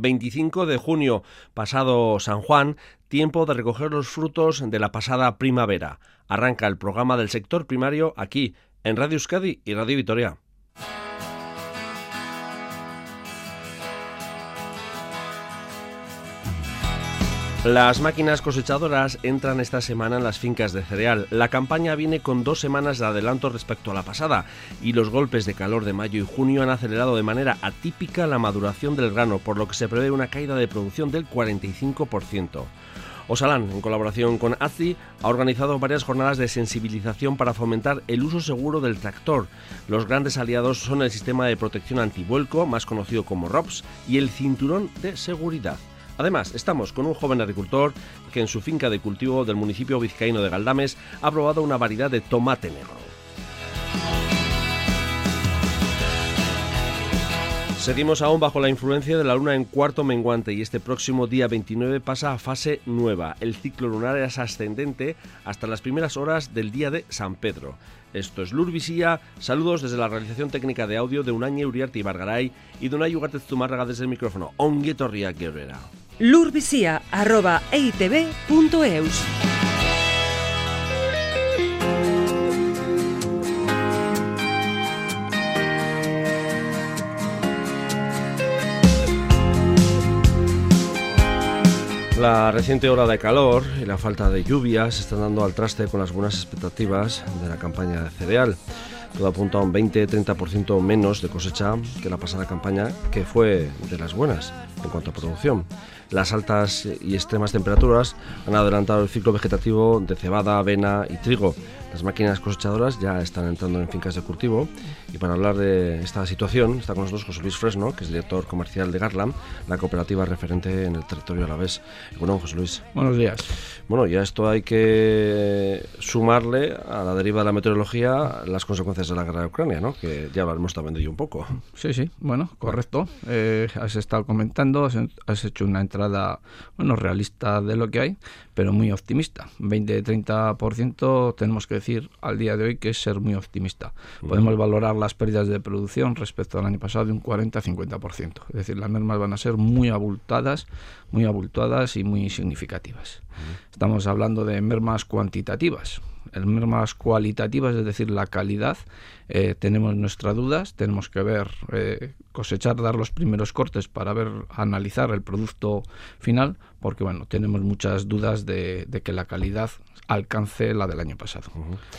25 de junio, pasado San Juan, tiempo de recoger los frutos de la pasada primavera. Arranca el programa del sector primario aquí, en Radio Euskadi y Radio Vitoria. Las máquinas cosechadoras entran esta semana en las fincas de cereal. La campaña viene con dos semanas de adelanto respecto a la pasada y los golpes de calor de mayo y junio han acelerado de manera atípica la maduración del grano, por lo que se prevé una caída de producción del 45%. Osalán, en colaboración con ACI, ha organizado varias jornadas de sensibilización para fomentar el uso seguro del tractor. Los grandes aliados son el sistema de protección antivuelco, más conocido como ROPS, y el cinturón de seguridad. Además, estamos con un joven agricultor que en su finca de cultivo del municipio vizcaíno de Galdames ha probado una variedad de tomate negro. Seguimos aún bajo la influencia de la luna en cuarto menguante y este próximo día 29 pasa a fase nueva. El ciclo lunar es ascendente hasta las primeras horas del día de San Pedro. Esto es Lurvisía. Saludos desde la realización técnica de audio de Unañe Uriarte y Bargaray y de Unai Ugatez Zumárraga desde el micrófono. Onguetorria Guerrera lurbisia.eitb.eus. La reciente hora de calor y la falta de lluvias están dando al traste con las buenas expectativas de la campaña de cereal. Todo apunta a un 20-30% menos de cosecha que la pasada campaña, que fue de las buenas en cuanto a producción. Las altas y extremas temperaturas han adelantado el ciclo vegetativo de cebada, avena y trigo. Las máquinas cosechadoras ya están entrando en fincas de cultivo y para hablar de esta situación está con nosotros José Luis Fresno, que es director comercial de Garland, la cooperativa referente en el territorio alavés. Bueno, José Luis. Buenos días. Bueno, ya esto hay que sumarle a la deriva de la meteorología las consecuencias de la guerra de Ucrania, ¿no? Que ya hablaremos también de ello un poco. Sí, sí, bueno, correcto. Eh, has estado comentando, has hecho una entrada bueno, realista de lo que hay, pero muy optimista. 20-30% tenemos que decir al día de hoy que es ser muy optimista. Podemos valorar las pérdidas de producción respecto al año pasado de un 40-50%. Es decir, las mermas van a ser muy abultadas, muy abultadas y muy significativas. Estamos hablando de mermas cuantitativas el mermas cualitativas, es decir, la calidad, eh, tenemos nuestras dudas, tenemos que ver, eh, cosechar, dar los primeros cortes para ver, analizar el producto final, porque bueno, tenemos muchas dudas de, que la calidad alcance la del año pasado.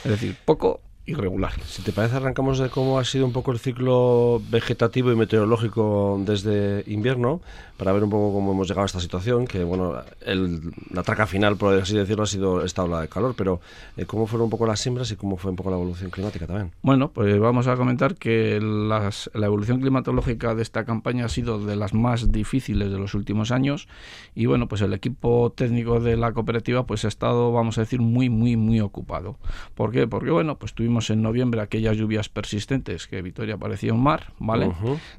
Es decir, poco irregular. Si te parece, arrancamos de cómo ha sido un poco el ciclo vegetativo y meteorológico desde invierno para ver un poco cómo hemos llegado a esta situación, que bueno, la traca final, por así decirlo, ha sido esta ola de calor, pero eh, ¿cómo fueron un poco las siembras y cómo fue un poco la evolución climática también? Bueno, pues vamos a comentar que la evolución climatológica de esta campaña ha sido de las más difíciles de los últimos años y bueno, pues el equipo técnico de la cooperativa pues ha estado, vamos a decir, muy, muy, muy ocupado. ¿Por qué? Porque bueno, pues tuvimos en noviembre aquellas lluvias persistentes que Vitoria parecía un mar, ¿vale?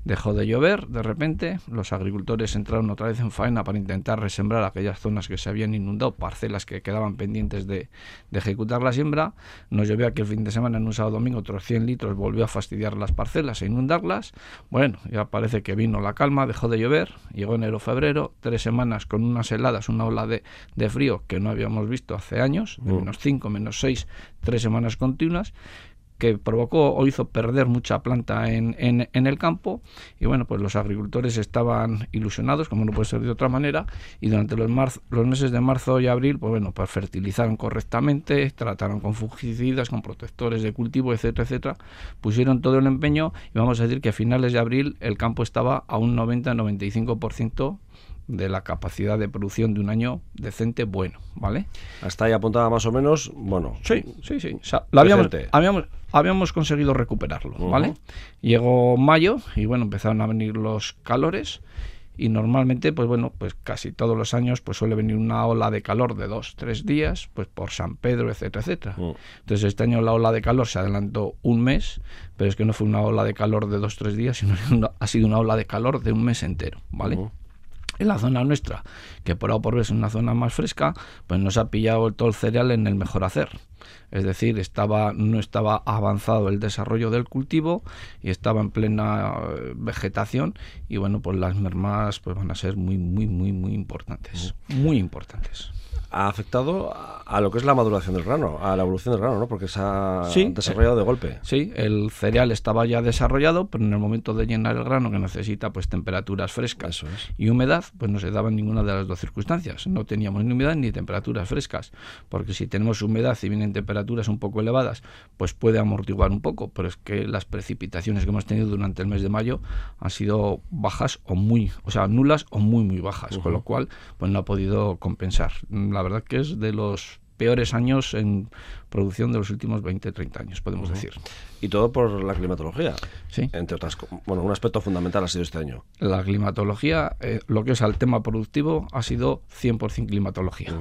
Dejó de llover de repente, los agricultores entraron otra vez en faena para intentar resembrar aquellas zonas que se habían inundado, parcelas que quedaban pendientes de, ejecutar la siembra. Nos llovió aquí el fin de semana, en un sábado domingo, otros 100 litros, volvió a fastidiar las parcelas e inundarlas. Bueno, ya parece que vino la calma, dejó de llover, llegó enero-febrero, tres semanas con unas heladas, una ola de, frío que no habíamos visto hace años, de mm. menos 5, menos 6, tres semanas continuas que provocó o hizo perder mucha planta en, en, el campo. Y bueno, pues los agricultores estaban ilusionados, como no puede ser de otra manera, y durante los, los meses de marzo y abril, pues bueno, pues fertilizaron correctamente, trataron con fungicidas, con protectores de cultivo, etcétera, etcétera, pusieron todo el empeño y vamos a decir que a finales de abril el campo estaba a un 90-95% de la capacidad de producción de un año decente bueno, ¿vale? Hasta ahí apuntaba más o menos, bueno. Sí, sí, sí. habíamos, habíamos, habíamos, conseguido recuperarlo, ¿vale? Llegó mayo y bueno, empezaron a venir los calores y normalmente, pues bueno, pues casi todos los años pues suele venir una ola de calor de dos, tres días, pues por San Pedro, etcétera, etcétera. Entonces este año la ola de calor se adelantó un mes, pero es que no fue una ola de calor de dos, tres días, sino ha sido una ola de calor de un mes entero, ¿vale? En la zona nuestra, que por ahora por ver es una zona más fresca, pues nos ha pillado todo el cereal en el mejor hacer. Es decir, estaba, no estaba avanzado el desarrollo del cultivo y estaba en plena eh, vegetación y bueno, pues las mermas pues van a ser muy, muy, muy, muy importantes. Muy importantes ha afectado a lo que es la maduración del grano, a la evolución del grano, ¿no? Porque se ha desarrollado de golpe. Sí, el cereal estaba ya desarrollado, pero en el momento de llenar el grano, que necesita pues temperaturas frescas y humedad, pues no se daba ninguna de las dos circunstancias. No teníamos ni humedad ni temperaturas frescas, porque si tenemos humedad y vienen temperaturas un poco elevadas, pues puede amortiguar un poco, pero es que las precipitaciones que hemos tenido durante el mes de mayo han sido bajas o muy, o sea, nulas o muy muy bajas, con lo cual pues no ha podido compensar. La verdad que es de los peores años en producción de los últimos 20, 30 años, podemos decir. Y todo por la climatología. Sí. Entre otras Bueno, un aspecto fundamental ha sido este año. La climatología, eh, lo que es al tema productivo, ha sido 100% climatología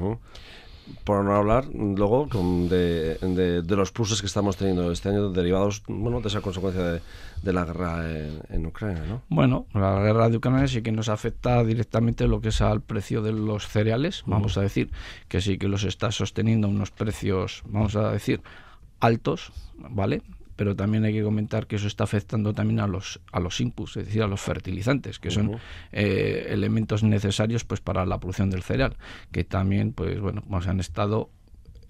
por no hablar luego de, de, los pluses que estamos teniendo este año derivados bueno de esa consecuencia de, la guerra en, Ucrania ¿no? bueno la guerra de Ucrania sí que nos afecta directamente lo que es al precio de los cereales vamos a decir que sí que los está sosteniendo unos precios vamos a decir altos vale pero también hay que comentar que eso está afectando también a los a los inputs, es decir, a los fertilizantes, que son eh, elementos necesarios pues para la producción del cereal, que también pues bueno, pues han estado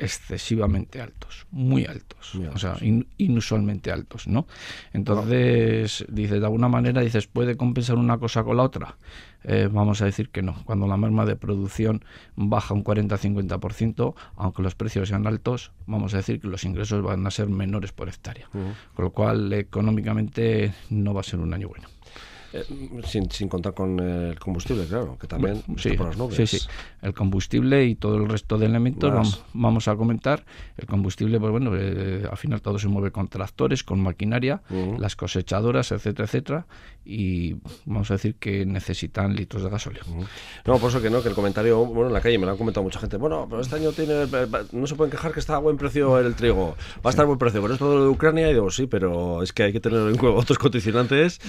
excesivamente altos, muy altos, o sea, inusualmente altos, ¿no? Entonces, dices, de alguna manera, dices, ¿puede compensar una cosa con la otra? Eh, vamos a decir que no. Cuando la merma de producción baja un 40-50%, aunque los precios sean altos, vamos a decir que los ingresos van a ser menores por hectárea. Con lo cual, económicamente, no va a ser un año bueno. Eh, sin, sin, contar con el combustible, claro, que también sí, por las nubes. Sí, sí. El combustible y todo el resto de elementos vamos, a comentar. El combustible, pues bueno, eh, al final todo se mueve con tractores, con maquinaria, las cosechadoras, etcétera, etcétera. Y vamos a decir que necesitan litros de gasóleo. No, por eso que no, que el comentario, bueno, en la calle me lo han comentado mucha gente. Bueno, pero este año tiene, no se pueden quejar que está a buen precio el trigo. Va a estar a buen precio. Pero es todo lo de Ucrania y digo, sí, pero es que hay que tener en cuenta otros condicionantes.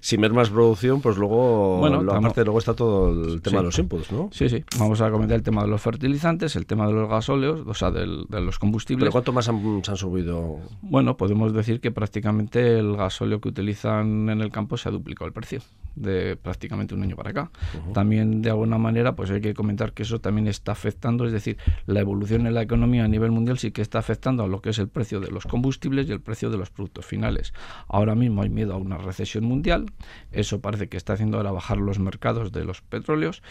Si merma producción, pues luego, bueno, aparte luego está todo el tema de los inputs, ¿no? Sí, sí. Vamos a comentar el tema de los fertilizantes, el tema de los gasóleos, o sea, de los combustibles. ¿Pero cuánto más han, se han subido? Bueno, podemos decir que prácticamente el gasóleo que utilizan en el campo se ha duplicado el precio de prácticamente un año para acá. También, de alguna manera, pues hay que comentar que eso también está afectando, es decir, la evolución en la economía a nivel mundial sí que está afectando a lo que es el precio de los combustibles y el precio de los productos finales. Ahora mismo hay miedo a una recesión mundial, eso parece que está haciendo ahora bajar los mercados de los petróleos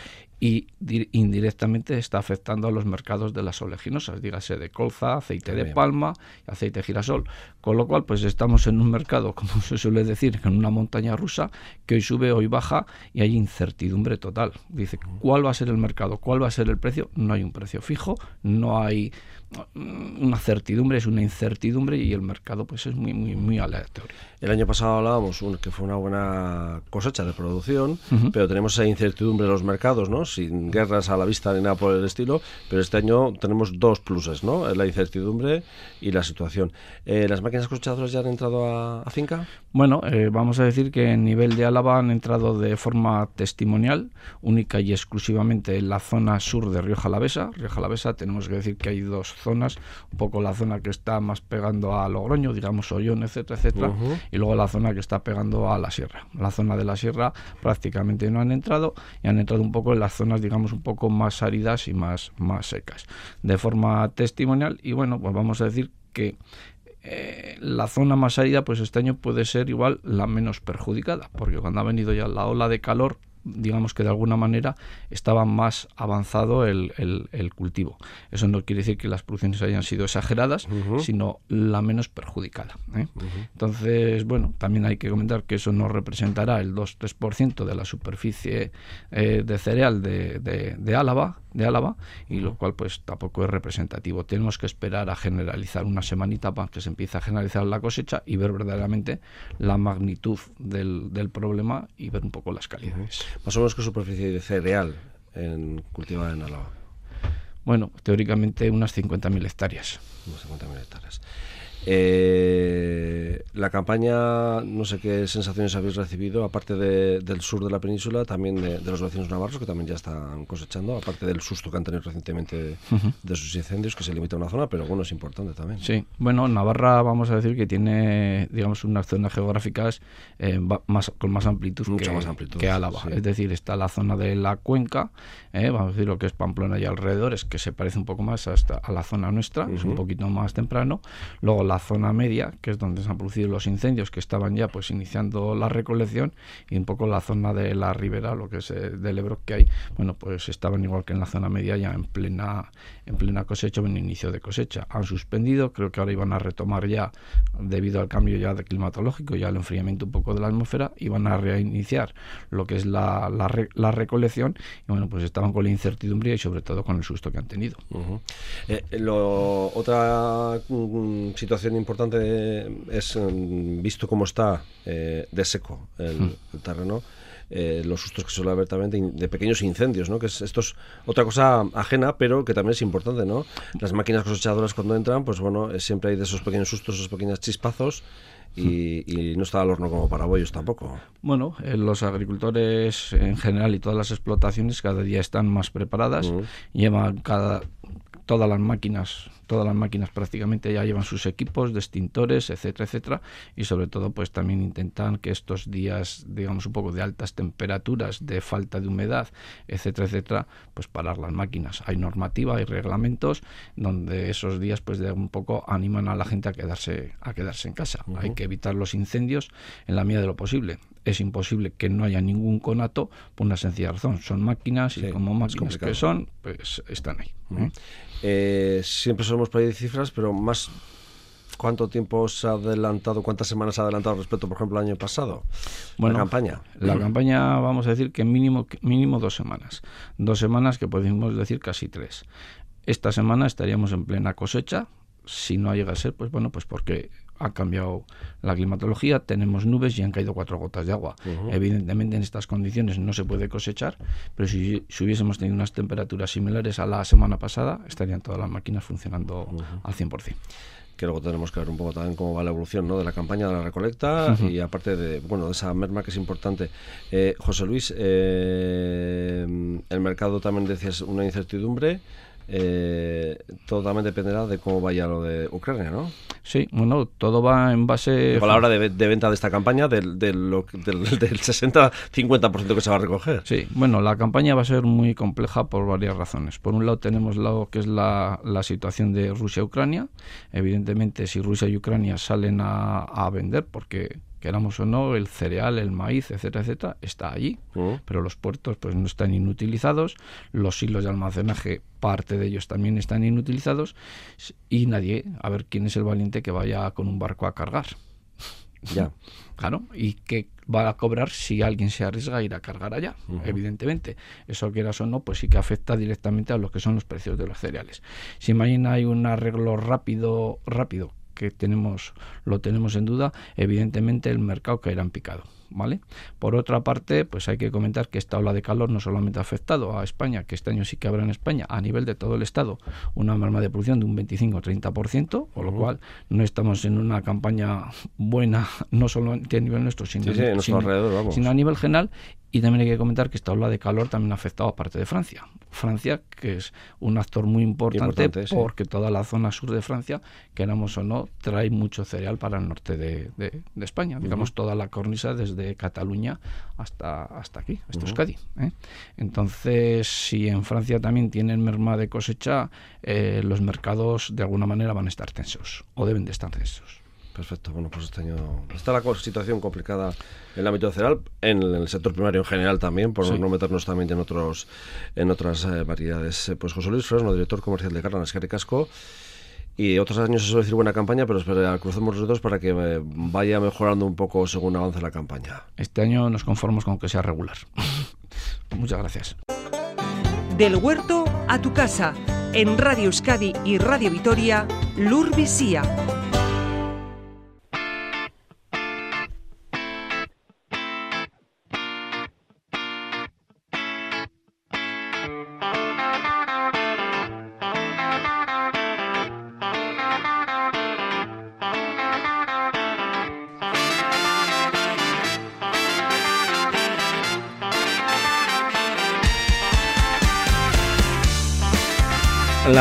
y indirectamente está afectando a los mercados de las oleaginosas, dígase de colza, aceite de palma, aceite de girasol. Con lo cual, pues estamos en un mercado, como se suele decir, en una montaña rusa, que hoy sube, hoy baja y hay incertidumbre total. Dice, ¿cuál va a ser el mercado? ¿Cuál va a ser el precio? No hay un precio fijo, no hay una certidumbre, es una incertidumbre y el mercado pues es muy muy muy aleatorio. El año pasado hablábamos que fue una buena cosecha de producción, pero tenemos esa incertidumbre en los mercados, ¿no? Sin guerras a la vista ni nada por el estilo, pero este año tenemos dos pluses, ¿no? La incertidumbre y la situación. Eh, ¿Las máquinas cosechadoras ya han entrado a, finca? Bueno, eh, vamos a decir que en nivel de Álava han entrado de forma testimonial, única y exclusivamente en la zona sur de Rioja Alavesa. Rioja Alavesa tenemos que decir que hay dos zonas, un poco la zona que está más pegando a Logroño, digamos Ollón, etcétera, etcétera, y luego la zona que está pegando a la sierra. La zona de la sierra prácticamente no han entrado y han entrado un poco en las zonas, digamos, un poco más áridas y más, más secas. De forma testimonial, y bueno, pues vamos a decir que eh, la zona más árida, pues este año puede ser igual la menos perjudicada, porque cuando ha venido ya la ola de calor, digamos que de alguna manera estaba más avanzado el, el, cultivo. Eso no quiere decir que las producciones hayan sido exageradas, sino la menos perjudicada. ¿eh? Entonces, bueno, también hay que comentar que eso no representará el 2-3% de la superficie eh, de cereal de, de, de Álava, de Álava y lo cual pues tampoco es representativo. Tenemos que esperar a generalizar una semanita para que se empiece a generalizar la cosecha y ver verdaderamente la magnitud del, del problema y ver un poco las calidades. Más o menos qué superficie de cereal en, cultivada en Álava. Bueno, teóricamente unas 50.000 hectáreas. Unas 50.000 hectáreas. Eh, la campaña, no sé qué sensaciones habéis recibido, aparte del sur de la península, también de, los vecinos navarros, que también ya están cosechando, aparte del susto que han tenido recientemente de sus incendios, que se limita a una zona, pero bueno, es importante también. Sí, bueno, Navarra vamos a decir que tiene, digamos, unas zonas geográficas eh, más, con más amplitud, que, más amplitud, que Álava. Es decir, está la zona de la cuenca, eh, vamos a decir lo que es Pamplona y alrededores, que se parece un poco más hasta a la zona nuestra, es un poquito más temprano. Luego la zona media, que es donde se han producido los incendios que estaban ya pues iniciando la recolección, y un poco la zona de la ribera, lo que es eh, del Ebro que hay, bueno, pues estaban igual que en la zona media ya en plena en plena cosecha o en inicio de cosecha. Han suspendido, creo que ahora iban a retomar ya debido al cambio ya de climatológico, ya al enfriamiento un poco de la atmósfera, iban a reiniciar lo que es la, la, recolección y bueno, pues estaban con la incertidumbre y sobre todo con el susto que han tenido. Eh, otra mm, situación importante es, mm, visto cómo está eh, de seco el, hmm. el terreno, eh, los sustos que suele haber también de, pequeños incendios, ¿no? Que es, esto es otra cosa ajena, pero que también es importante, ¿no? Las máquinas cosechadoras cuando entran, pues bueno, eh, siempre hay de esos pequeños sustos, esos pequeños chispazos. Y, no está al horno como para bollos tampoco. Bueno, eh, los agricultores en general y todas las explotaciones cada día están más preparadas, llevan cada todas las máquinas, todas las máquinas prácticamente ya llevan sus equipos de extintores, etcétera, etcétera, y sobre todo pues también intentan que estos días, digamos un poco de altas temperaturas, de falta de humedad, etcétera, etcétera, pues parar las máquinas. Hay normativa, hay reglamentos donde esos días pues de un poco animan a la gente a quedarse a quedarse en casa. Hay que evitar los incendios en la medida de lo posible es imposible que no haya ningún conato por una sencilla razón. Son máquinas y como máquinas que son, pues están ahí. ¿eh? Eh, siempre solemos pedir cifras, pero más ¿Cuánto tiempo se ha adelantado, cuántas semanas se ha adelantado respecto, por ejemplo, al año pasado? Bueno, la campaña. La campaña, vamos a decir que mínimo, mínimo dos semanas. Dos semanas que podemos decir casi tres. Esta semana estaríamos en plena cosecha. Si no llega a ser, pues bueno, pues porque ha cambiado la climatología, tenemos nubes y han caído cuatro gotas de agua. Evidentemente en estas condiciones no se puede cosechar, pero si, hubiésemos tenido unas temperaturas similares a la semana pasada, estarían todas las máquinas funcionando al 100% que luego tenemos que ver un poco también cómo va la evolución ¿no? de la campaña de la recolecta y aparte de bueno de esa merma que es importante. Eh, José Luis, eh, el mercado también decías una incertidumbre eh, todo también dependerá de cómo vaya lo de Ucrania, ¿no? Sí, bueno, todo va en base... A la hora de, venta de esta campaña, del, del, del, 60-50% que se va a recoger. Sí, bueno, la campaña va a ser muy compleja por varias razones. Por un lado tenemos lo que es la, la situación de Rusia-Ucrania. Evidentemente, si Rusia y Ucrania salen a, a vender, porque queramos o no, el cereal, el maíz, etcétera, etcétera, está allí, mm. pero los puertos pues no están inutilizados, los hilos de almacenaje, parte de ellos también están inutilizados y nadie, a ver quién es el valiente que vaya con un barco a cargar. Ya. claro, y que va a cobrar si alguien se arriesga a ir a cargar allá, evidentemente. Eso quieras o no, pues sí que afecta directamente a lo que son los precios de los cereales. Si mañana hay un arreglo rápido, rápido que tenemos, lo tenemos en duda, evidentemente el mercado caerá en picado. ¿Vale? Por otra parte, pues hay que comentar que esta ola de calor no solamente ha afectado a España, que este año sí que habrá en España, a nivel de todo el Estado, una merma de producción de un 25-30%, con lo cual no estamos en una campaña buena, no solo a nivel nuestro, sino, sino a nivel general, y también hay que comentar que esta ola de calor también ha afectado a parte de Francia. Francia, que es un actor muy importante, porque toda la zona sur de Francia, queramos o no, trae mucho cereal para el norte de, España. Digamos, toda la cornisa desde Cataluña hasta, hasta aquí, hasta Euskadi. ¿eh? Entonces, si en Francia también tienen merma de cosecha, eh, los mercados de alguna manera van a estar tensos, o deben de estar tensos. Perfecto, bueno, pues este año está la situación complicada en el ámbito cereal, en el sector primario en general también, por no meternos también en otros en otras eh, variedades. Eh, pues José Luis Fresno, director comercial de Carla Escari Casco. Y otros años se suele decir buena campaña, pero espera, crucemos los dedos para que eh, vaya mejorando un poco según avance la campaña. Este año nos conformamos con que sea regular. Muchas gracias. Del huerto a tu casa, en Radio Euskadi y Radio Vitoria, Lur Visía.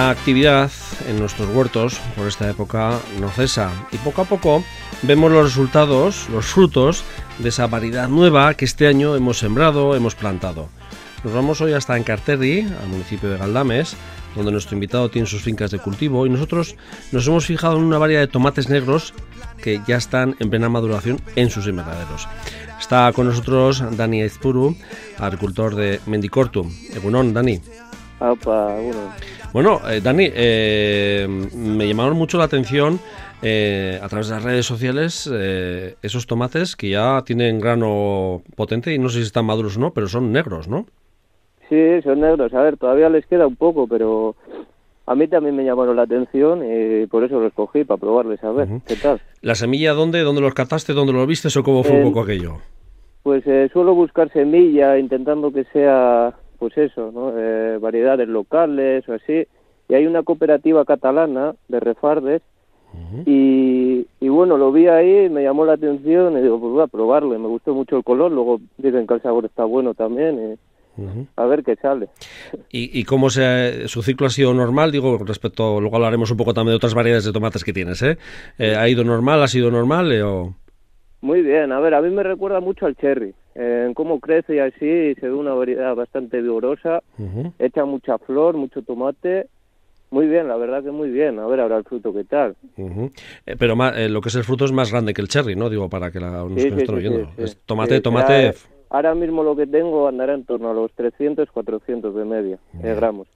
La actividad en nuestros huertos por esta época no cesa y poco a poco vemos los resultados, los frutos de esa variedad nueva que este año hemos sembrado, hemos plantado. Nos vamos hoy hasta Encarterri, al municipio de Galdames, donde nuestro invitado tiene sus fincas de cultivo y nosotros nos hemos fijado en una variedad de tomates negros que ya están en plena maduración en sus invernaderos. Está con nosotros Dani Ezpuru, agricultor de Mendicortu. Egunon, Dani. Bueno, eh, Dani, eh, me llamaron mucho la atención eh, a través de las redes sociales esos tomates que ya tienen grano potente y no sé si están maduros o no, pero son negros, ¿no? Sí, son negros. A ver, todavía les queda un poco, pero a mí también me llamaron la atención y por eso los cogí para probarles a ver qué tal. ¿La semilla dónde? ¿Dónde los cataste? ¿Dónde los viste o cómo fue un poco aquello? Pues suelo buscar semilla intentando que sea pues eso, ¿no? Eh, variedades locales o así. Y hay una cooperativa catalana de refardes y, bueno, lo vi ahí, me llamó la atención y digo, pues voy a probarlo. me gustó mucho el color, luego dicen que el sabor está bueno también. A ver qué sale. ¿Y, y cómo se, su ciclo ha sido normal? Digo, respecto, luego hablaremos un poco también de otras variedades de tomates que tienes, ¿eh? eh ha ido normal? ¿Ha sido normal? Eh, o... Muy bien, a ver, a mí me recuerda mucho al cherry, en cómo crece y así, se ve una variedad bastante vigorosa, echa mucha flor, mucho tomate, muy bien, la verdad que muy bien, a ver ahora el fruto qué tal. Eh, pero eh, lo que es el fruto es más grande que el cherry, ¿no? Digo, para que la, nos estén oyendo. tomate, tomate... Ahora, mismo lo que tengo andará en torno a los 300, 400 de media, eh, gramos.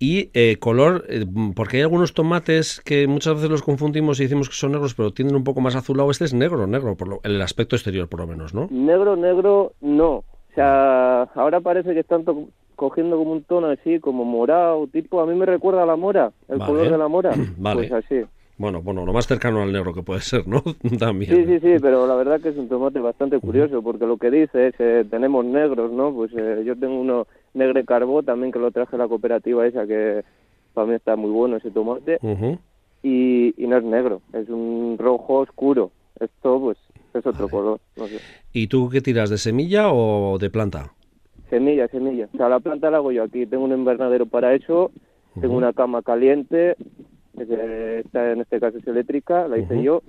Y eh, color, eh, porque hay algunos tomates que muchas veces los confundimos y decimos que son negros, pero tienen un poco más azulado. Este es negro, negro, por lo, el aspecto exterior por lo menos, ¿no? Negro, negro, no. O sea, ahora parece que están cogiendo como un tono así, como morado, tipo, a mí me recuerda a la mora, el color de la mora. vale. Pues así. Bueno, bueno, lo más cercano al negro que puede ser, ¿no? También. Sí, sí, sí, pero la verdad que es un tomate bastante curioso, porque lo que dice es, eh, tenemos negros, ¿no? Pues yo tengo uno Negre Carbó también que lo traje a la cooperativa esa que para mí está muy bueno ese tomate y, no es negro, es un rojo oscuro. Esto pues es otro color. ¿Y tú qué tiras, de semilla o de planta? Semilla, semilla. O sea, la planta la hago yo aquí. Tengo un invernadero para eso, tengo una cama caliente, que está en este caso es eléctrica, la hice yo.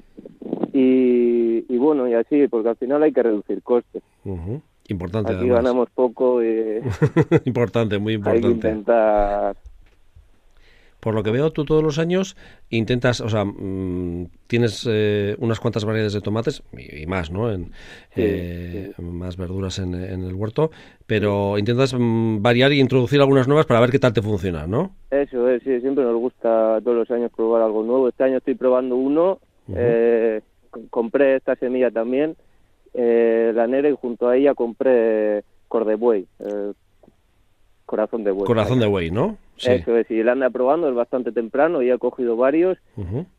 Y, y, bueno, y así, porque al final hay que reducir costes. Importante. Aquí ganamos poco y... importante, muy importante. Hay que intentar... Por lo que veo, tú todos los años intentas, o sea, mm, tienes eh, unas cuantas variedades de tomates y, más, ¿no? En, eh, Más verduras en, el huerto, pero intentas mm, variar y introducir algunas nuevas para ver qué tal te funciona, ¿no? Eso es, sí, siempre nos gusta todos los años probar algo nuevo. Este año estoy probando uno, eh, compré esta semilla también eh, la negra y junto a ella compré Cordebuey, eh, corazón de buey. Corazón de buey, ¿no? Sí. Eso es, y la anda probando, es bastante temprano y he cogido varios.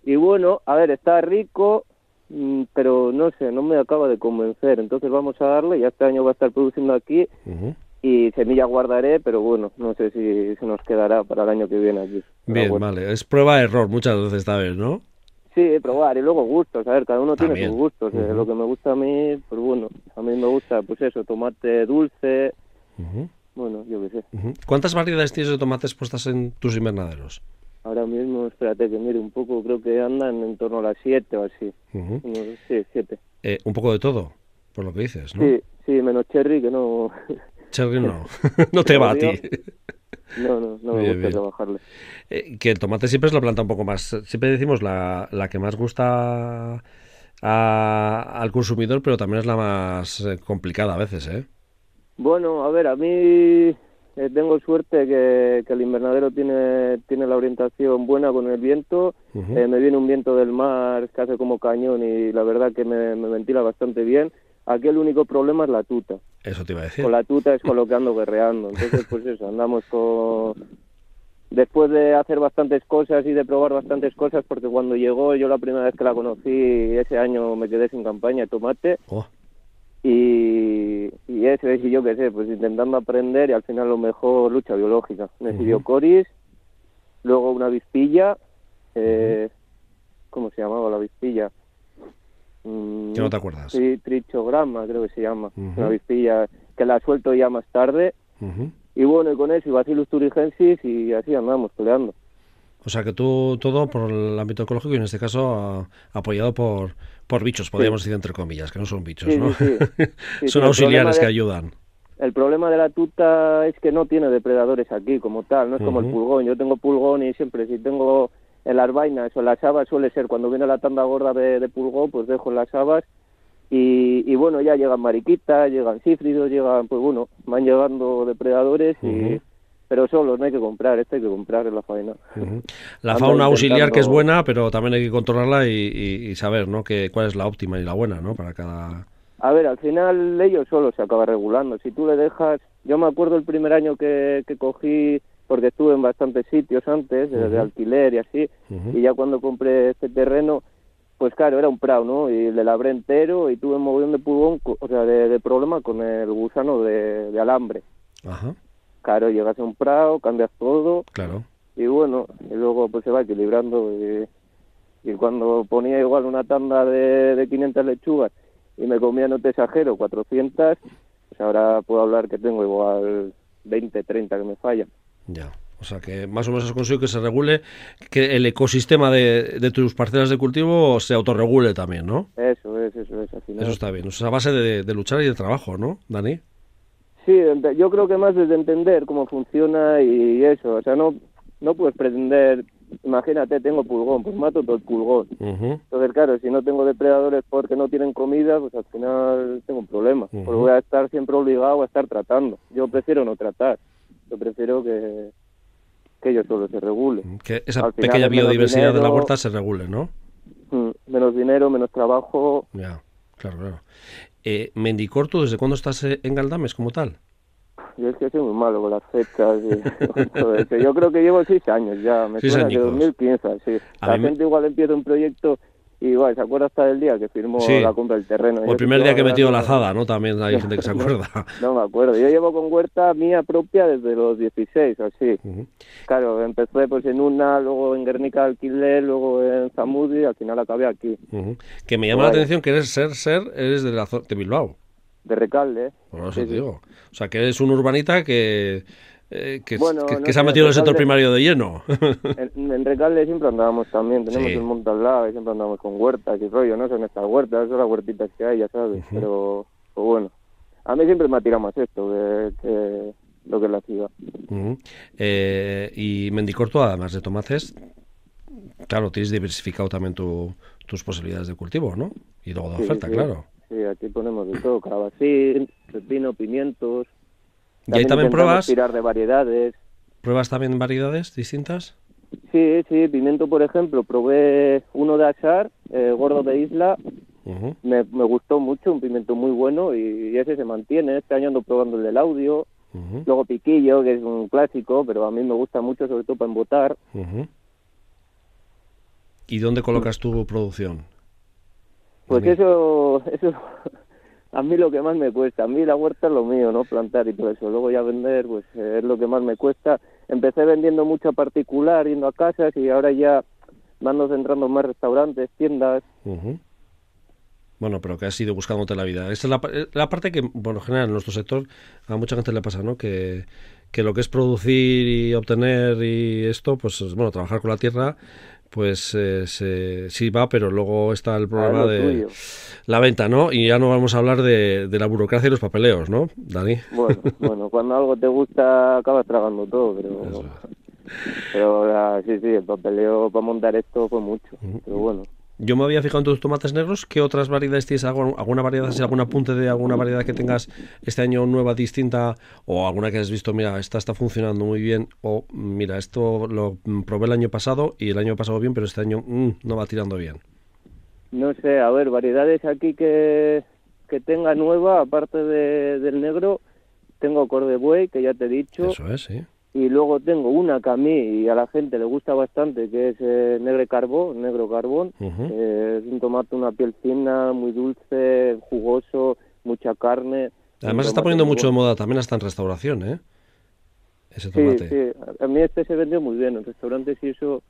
Y bueno, a ver, está rico, mm, pero no sé, no me acaba de convencer. Entonces vamos a darle, ya este año va a estar produciendo aquí. Y semilla guardaré, pero bueno, no sé si se nos quedará para el año que viene aquí. Bien, vale. Es prueba-error muchas veces esta vez, ¿no? Sí, probar y luego gustos, a ver, cada uno tiene sus gustos. Eh, lo que me gusta a mí, pues bueno, a mí me gusta, pues eso, tomate dulce, bueno, yo qué sé. ¿Cuántas variedades tienes de tomates puestas en tus invernaderos? Ahora mismo, espérate que mire un poco, creo que andan en torno a las siete o así. sí, siete. Eh, un poco de todo, por lo que dices, ¿no? Sí, sí, menos cherry que no... Cherry no, no te va a ti. No, no, no me gusta trabajarle. Eh, que el tomate siempre es la planta un poco más. Siempre decimos la, la que más gusta al consumidor, pero también es la más eh, complicada a veces, ¿eh? Bueno, a ver, a mí eh, tengo suerte que, el invernadero tiene, tiene la orientación buena con el viento. me viene un viento del mar que hace como cañón y la verdad que me, me ventila bastante bien. Aquí el único problema es la tuta. Eso te iba a decir. Con la tuta es colocando guerreando. Entonces, pues eso, andamos con... Después de hacer bastantes cosas y de probar bastantes cosas, porque cuando llegó, yo la primera vez que la conocí, ese año me quedé sin campaña de tomate. Oh. Y, y eso es, y yo qué sé, pues intentando aprender y al final lo mejor lucha biológica. Me sirvió coris, luego una vispilla, eh, ¿cómo se llamaba la vispilla? Mm, ¿Qué no te acuerdas? Sí, trichograma creo que se llama, una vispilla que la suelto ya más tarde y bueno, y con eso, y Bacillus turigensis, y así andamos peleando. O sea que tú todo por el ámbito ecológico y en este caso apoyado por, por bichos, podríamos decir entre comillas, que no son bichos, ¿no? son auxiliares que ayudan. El problema de la tuta es que no tiene depredadores aquí como tal, no es como el pulgón. Yo tengo pulgón y siempre si tengo en las vainas o las habas suele ser cuando viene la tanda gorda de, pulgón, pues dejo las habas y, bueno, ya llegan mariquitas, llegan sífridos, llegan, pues bueno, van llegando depredadores y pero solo no hay que comprar, este hay que comprar en la fauna. La fauna auxiliar que es buena, pero también hay que controlarla y, saber, ¿no? Que, cuál es la óptima y la buena, ¿no? Para cada... A ver, al final ellos solo se acaba regulando. Si tú le dejas... Yo me acuerdo el primer año que, cogí, porque estuve en bastantes sitios antes, de, alquiler y así, y ya cuando compré este terreno, pues claro, era un prado, ¿no? Y le labré entero y tuve un mogollón de pulgón, o sea, de, problema con el gusano de, de alambre. Ajá claro, llegas a un prado, cambias todo. Claro. Y bueno, y luego pues se va equilibrando. Y, cuando ponía igual una tanda de, de 500 lechugas y me comía, no te exagero, 400, pues ahora puedo hablar que tengo igual 20, 30 que me fallan. Ya. O sea que más o menos has conseguido que se regule, que el ecosistema de, de tus parcelas de cultivo se autorregule también, ¿no? Eso es, eso es. Eso está bien. O sea, a base de, de luchar y de trabajo, ¿no, Dani? Sí, yo creo que más desde entender cómo funciona y eso, o sea, no, no puedes pretender, imagínate, tengo pulgón, pues mato todo el pulgón. Entonces, claro, si no tengo depredadores porque no tienen comida, pues al final tengo un problema, porque voy a estar siempre obligado a estar tratando. Yo prefiero no tratar, yo prefiero que, que ellos solo se regulen. Que esa pequeña biodiversidad de la huerta se regule, ¿no? Mm, menos dinero, menos trabajo. Ya, claro, claro. Eh, Mendicorto, ¿desde cuándo estás eh, en Galdames como tal? Yo es que soy muy malo con las fechas. Y Yo creo que llevo seis años ya. Me suena que 2015, sí. la gente igual empieza un proyecto y igual se acuerda hasta del día que firmó la compra del terreno. O el primer día que he metido la azada, ¿no? También hay gente que se acuerda. no, me acuerdo. Yo llevo con huerta mía propia desde los 16, así. Claro, empecé pues en una, luego en Guernica alquilé, luego en Zamudi y al final acabé aquí. Que me llama la atención que eres ser, ser, eres de, la, de Bilbao. De Recalde. Bueno, eso digo. O sea, que eres un urbanita que eh, que, se ha metido en el sector primario de lleno. en, Recalde siempre andábamos también, tenemos el monte al lado y siempre andábamos con huertas y rollo, no son estas huertas, son las huertitas que hay, ya sabes, pero pues bueno, a mí siempre me ha tirado más esto que, lo que es la ciudad. eh, y Mendicorto, además de tomates, claro, tienes diversificado también tu, tus posibilidades de cultivo, ¿no? Y luego de oferta, claro. Sí, aquí ponemos de todo, calabacín, pepino, pimientos, ¿Y hay también pruebas? tirar de variedades. ¿Pruebas también variedades distintas? Sí, sí, pimiento, por ejemplo, probé uno de Achar, eh, gordo de isla, me, gustó mucho, un pimiento muy bueno y, ese se mantiene. Este año ando probando el del audio. Luego piquillo, que es un clásico, pero a mí me gusta mucho, sobre todo para embotar. ¿Y dónde colocas tu producción? Pues eso, eso a mí lo que más me cuesta, a mí la huerta es lo mío, ¿no? Plantar y todo eso. Luego ya vender, pues eh, es lo que más me cuesta. Empecé vendiendo mucho a particular, yendo a casas y ahora ya mando centrando más restaurantes, tiendas. Bueno, pero que has ido buscándote la vida. Esta es la, eh, la, parte que, bueno, en general, en nuestro sector a mucha gente le pasa, ¿no? Que, que lo que es producir y obtener y esto, pues, bueno, trabajar con la tierra pues eh, sí va, pero luego está el problema de la venta, ¿no? Y ya no vamos a hablar de, la burocracia y los papeleos, ¿no, Dani? Bueno, bueno, cuando algo te gusta acabas tragando todo, pero... Pero ah, sí, sí, el papeleo para montar esto fue mucho, pero bueno. Yo me había fijado en tus tomates negros. ¿Qué otras variedades tienes? ¿Alguna variedad, algún apunte de alguna variedad que tengas este año nueva, distinta? ¿O alguna que has visto, mira, esta está funcionando muy bien? O mira, esto lo probé el año pasado y el año pasado bien, pero este año mm, no va tirando bien. No sé, a ver, variedades aquí que, que tenga nueva, aparte del negro, tengo Cordebuey, que ya te he dicho. Eso es, sí y luego tengo una que a mí y a la gente le gusta bastante que es eh, negro carbón negro carbón. Eh, es un tomate una piel fina muy dulce jugoso mucha carne. Además está poniendo mucho de moda también hasta en restauración eh ese tomate. sí sí a mí este se vendió muy bien en restaurantes y eso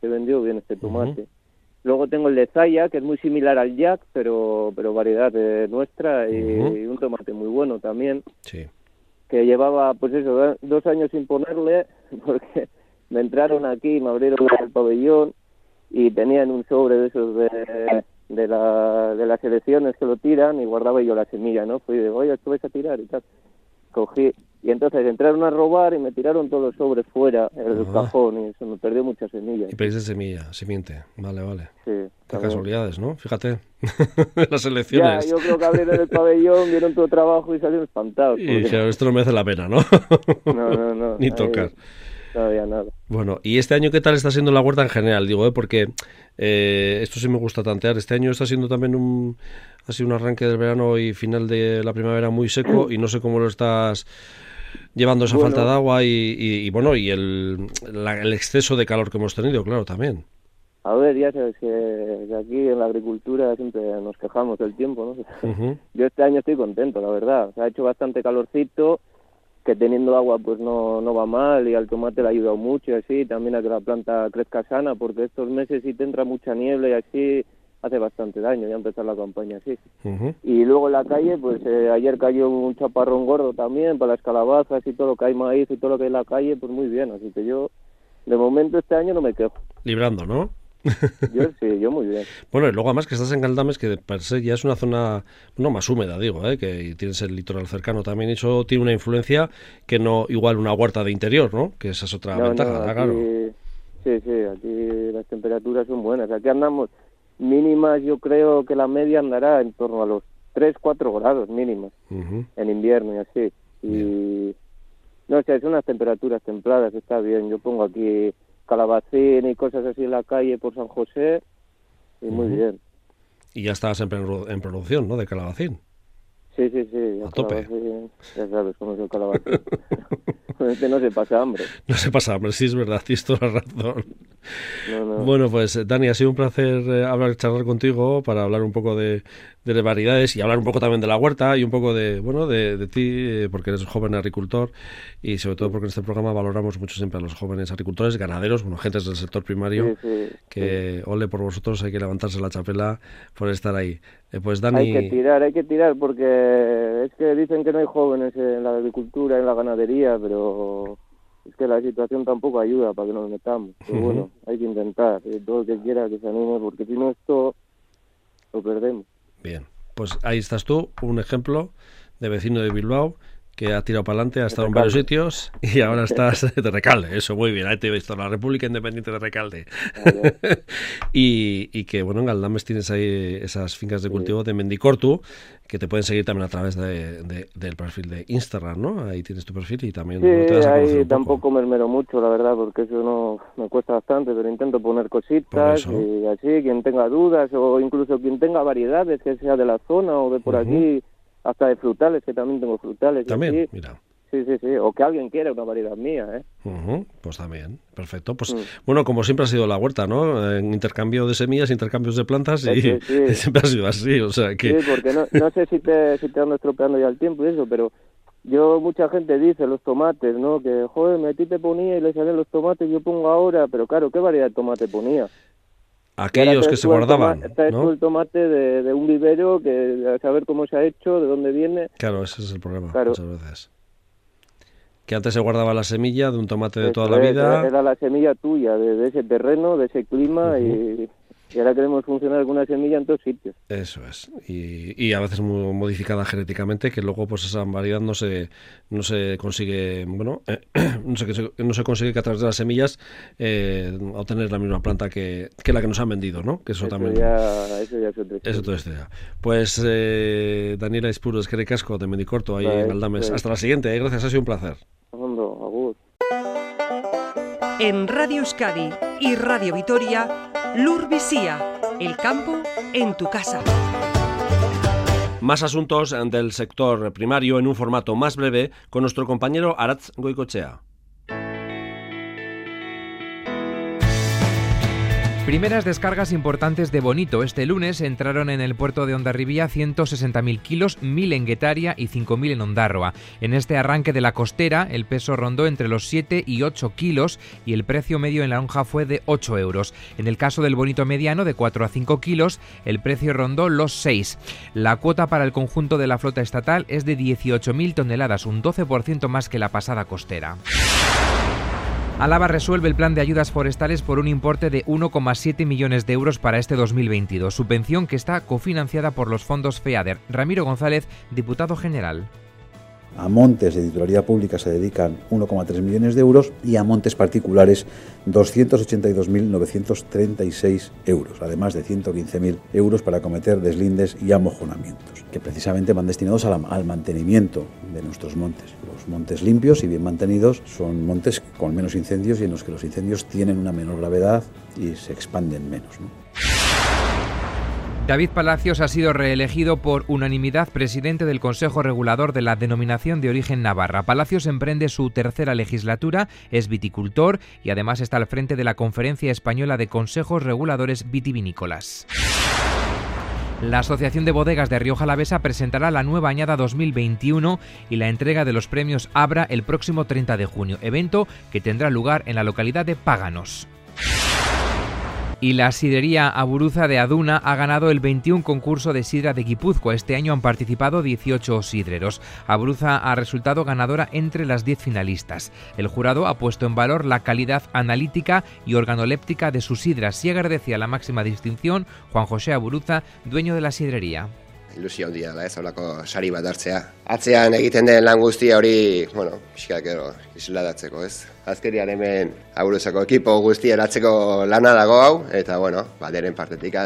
se vendió bien este tomate. Luego tengo el de Zaya, que es muy similar al Jack, pero, pero variedad nuestra y, un tomate muy bueno también. Sí que llevaba, pues eso, dos años sin ponerle, porque me entraron aquí, me abrieron el pabellón y tenían un sobre de esos de, de, la, de las elecciones que lo tiran y guardaba yo la semilla, ¿no? Fui de, oye, ¿tú vas a tirar? Y tal. Cogí, y entonces entraron a robar y me tiraron todos los sobres fuera, el cajón, y eso me perdió muchas semillas. Y pediste semilla, simiente, vale, vale. Sí. Qué casualidades, ¿no? Fíjate, las elecciones. Ya, yo creo que abrieron el pabellón, vieron tu trabajo y salieron espantados. Y dijeron, esto no merece la pena, ¿no? no, no, no. Ni tocar. Todavía nada. Bueno, ¿y este año qué tal está siendo la huerta en general? Digo, ¿eh? porque eh, esto sí me gusta tantear. Este año está siendo también un, ha sido un arranque del verano y final de la primavera muy seco y no sé cómo lo estás llevando esa falta de agua y, bueno, y el, el exceso de calor que hemos tenido, claro, también. A ver, ya sabes que, aquí en la agricultura siempre nos quejamos del tiempo, ¿no? Yo este año estoy contento, la verdad. Se ha hecho bastante calorcito, que teniendo agua pues no, no va mal y al tomate le ha ayudado mucho y así, también a que la planta crezca sana, porque estos meses si te entra mucha niebla y así hace bastante daño ya empezar la campaña así. Y luego en la calle, pues eh, ayer cayó un chaparrón gordo también para las calabazas y todo lo que hay maíz y todo lo que hay en la calle, pues muy bien, así que yo de momento este año no me quejo. Librando, ¿no? Yo sí, yo muy bien. Bueno, y luego además que estás en Galdames, que per se ya es una zona, no más húmeda, digo, ¿eh? que tienes el litoral cercano también, eso tiene una influencia que no igual una huerta de interior, ¿no? Que esa es otra ventaja, claro. Sí, sí, aquí las temperaturas son buenas. Aquí andamos mínimas, yo creo que la media andará en torno a los 3, 4 grados mínimas en invierno y así. Y no sé, son unas temperaturas templadas, está bien. Yo pongo aquí calabacín y cosas así en la calle por San José y muy bien. Y ya estás en, en producción, ¿no? De calabacín. Sí, sí, sí. A tope. Ya sabes cómo es el calabacín. este no se pasa hambre. No se pasa hambre, sí es verdad, tienes toda la razón. Bueno, pues Dani, ha sido un placer eh, hablar, charlar contigo para hablar un poco de, de variedades y hablar un poco también de la huerta y un poco de, bueno, de, de ti, eh, porque eres joven agricultor y sobre todo porque en este programa valoramos mucho siempre a los jóvenes agricultores, ganaderos, bueno, gentes del sector primario, que ole por vosotros, hay que levantarse la chapela por estar ahí. Eh, pues Dani... Hay que tirar, hay que tirar, porque es que dicen que no hay jóvenes en la agricultura, en la ganadería, pero es que la situación tampoco ayuda para que nos metamos. Pero bueno, hay que intentar, eh, todo el que quiera que se anime, porque si no esto lo perdemos. Bien, pues ahí estás tú, un ejemplo de vecino de Bilbao que ha tirado para adelante, ha estado en varios sitios y ahora estás de Recalde. Eso, muy bien, ahí te he visto, la República Independiente de Recalde. y, y, que, bueno, en Galdames tienes ahí esas fincas de cultivo de Mendicortu, que te pueden seguir también a través de, del perfil de Instagram, ¿no? Ahí tienes tu perfil y también te vas a ahí tampoco me esmero mucho, la verdad, porque eso no me cuesta bastante, pero intento poner cositas y así, quien tenga dudas o incluso quien tenga variedades, que sea de la zona o de por aquí hasta de frutales, que también tengo frutales. También, mira. Sí, sí, sí. O que alguien quiera una variedad mía, ¿eh? pues también, perfecto. Pues mm. bueno, como siempre ha sido la huerta, ¿no? En intercambio de semillas, intercambios de plantas y siempre ha sido así, o sea que... Sí, porque no, no sé si te, si te ando estropeando ya el tiempo y eso, pero yo, mucha gente dice los tomates, ¿no? Que, joder, a ti te ponía y le salen los tomates, yo pongo ahora, pero claro, ¿qué variedad de tomate ponía? Aquellos que se guardaban. ¿no? el tomate de, un vivero que a saber cómo se ha hecho, de dónde viene. Claro, ese es el problema muchas veces. Que antes se guardaba la semilla de un tomate de toda la vida. Era la semilla tuya, de, ese terreno, de ese clima y y ahora queremos funcionar alguna semilla en todos sitios. Eso es. Y, y a veces muy modificada genéticamente, que luego pues esa variedad no se, no se consigue, bueno, eh, no, se, no se consigue que a través de las semillas eh, obtener la misma planta que, que, la que nos han vendido, ¿no? Que eso, también... Ya, eso ya es otra Eso todo este Pues eh, Daniela Espuro, es que casco de Medicorto, ahí en Aldames. Hasta la siguiente, ¿eh? gracias, ha sido un placer. En Radio Euskadi y Radio Vitoria, Lur el campo en tu casa. Más asuntos del sector primario en un formato más breve con nuestro compañero Aratz Goicochea. Primeras descargas importantes de Bonito. Este lunes entraron en el puerto de Ondarribía 160.000 kilos, 1.000 en Guetaria y 5.000 en Ondarroa. En este arranque de la costera, el peso rondó entre los 7 y 8 kilos y el precio medio en la lonja fue de 8 euros. En el caso del Bonito mediano, de 4 a 5 kilos, el precio rondó los 6. La cuota para el conjunto de la flota estatal es de 18.000 toneladas, un 12% más que la pasada costera. Álava resuelve el plan de ayudas forestales por un importe de 1,7 millones de euros para este 2022, subvención que está cofinanciada por los fondos FEADER. Ramiro González, diputado general. A montes de titularidad pública se dedican 1,3 millones de euros y a montes particulares 282.936 euros, además de 115.000 euros para cometer deslindes y amojonamientos, que precisamente van destinados al, mantenimiento de nuestros montes. Los montes limpios y bien mantenidos son montes con menos incendios y en los que los incendios tienen una menor gravedad y se expanden menos. David Palacios ha sido reelegido por unanimidad presidente del Consejo Regulador de la Denominación de Origen Navarra. Palacios emprende su tercera legislatura, es viticultor y además está al frente de la Conferencia Española de Consejos Reguladores Vitivinícolas. La Asociación de Bodegas de Rioja Alavesa presentará la nueva añada 2021 y la entrega de los premios Abra el próximo 30 de junio, evento que tendrá lugar en la localidad de Páganos. Y la sidería Aburuza de Aduna ha ganado el 21 concurso de sidra de Guipúzcoa. Este año han participado 18 sidreros. Aburuza ha resultado ganadora entre las 10 finalistas. El jurado ha puesto en valor la calidad analítica y organoléptica de sus sidras y agradecía la máxima distinción Juan José Aburuza, dueño de la sidrería. ilusio handia da ez holako sari bat hartzea. Atzean egiten den lan guztia hori, bueno, pixka gero isladatzeko, ez? Azkerian hemen aburuzako ekipo guztia eratzeko lana dago hau, eta bueno, baderen partetik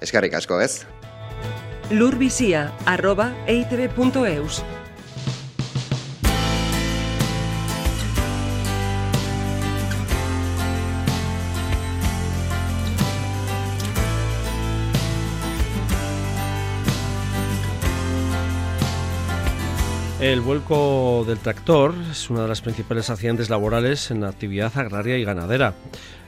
eskarrik asko, ez? Lurbizia, arroba, eitb.eus. El vuelco del tractor es una de las principales accidentes laborales en la actividad agraria y ganadera.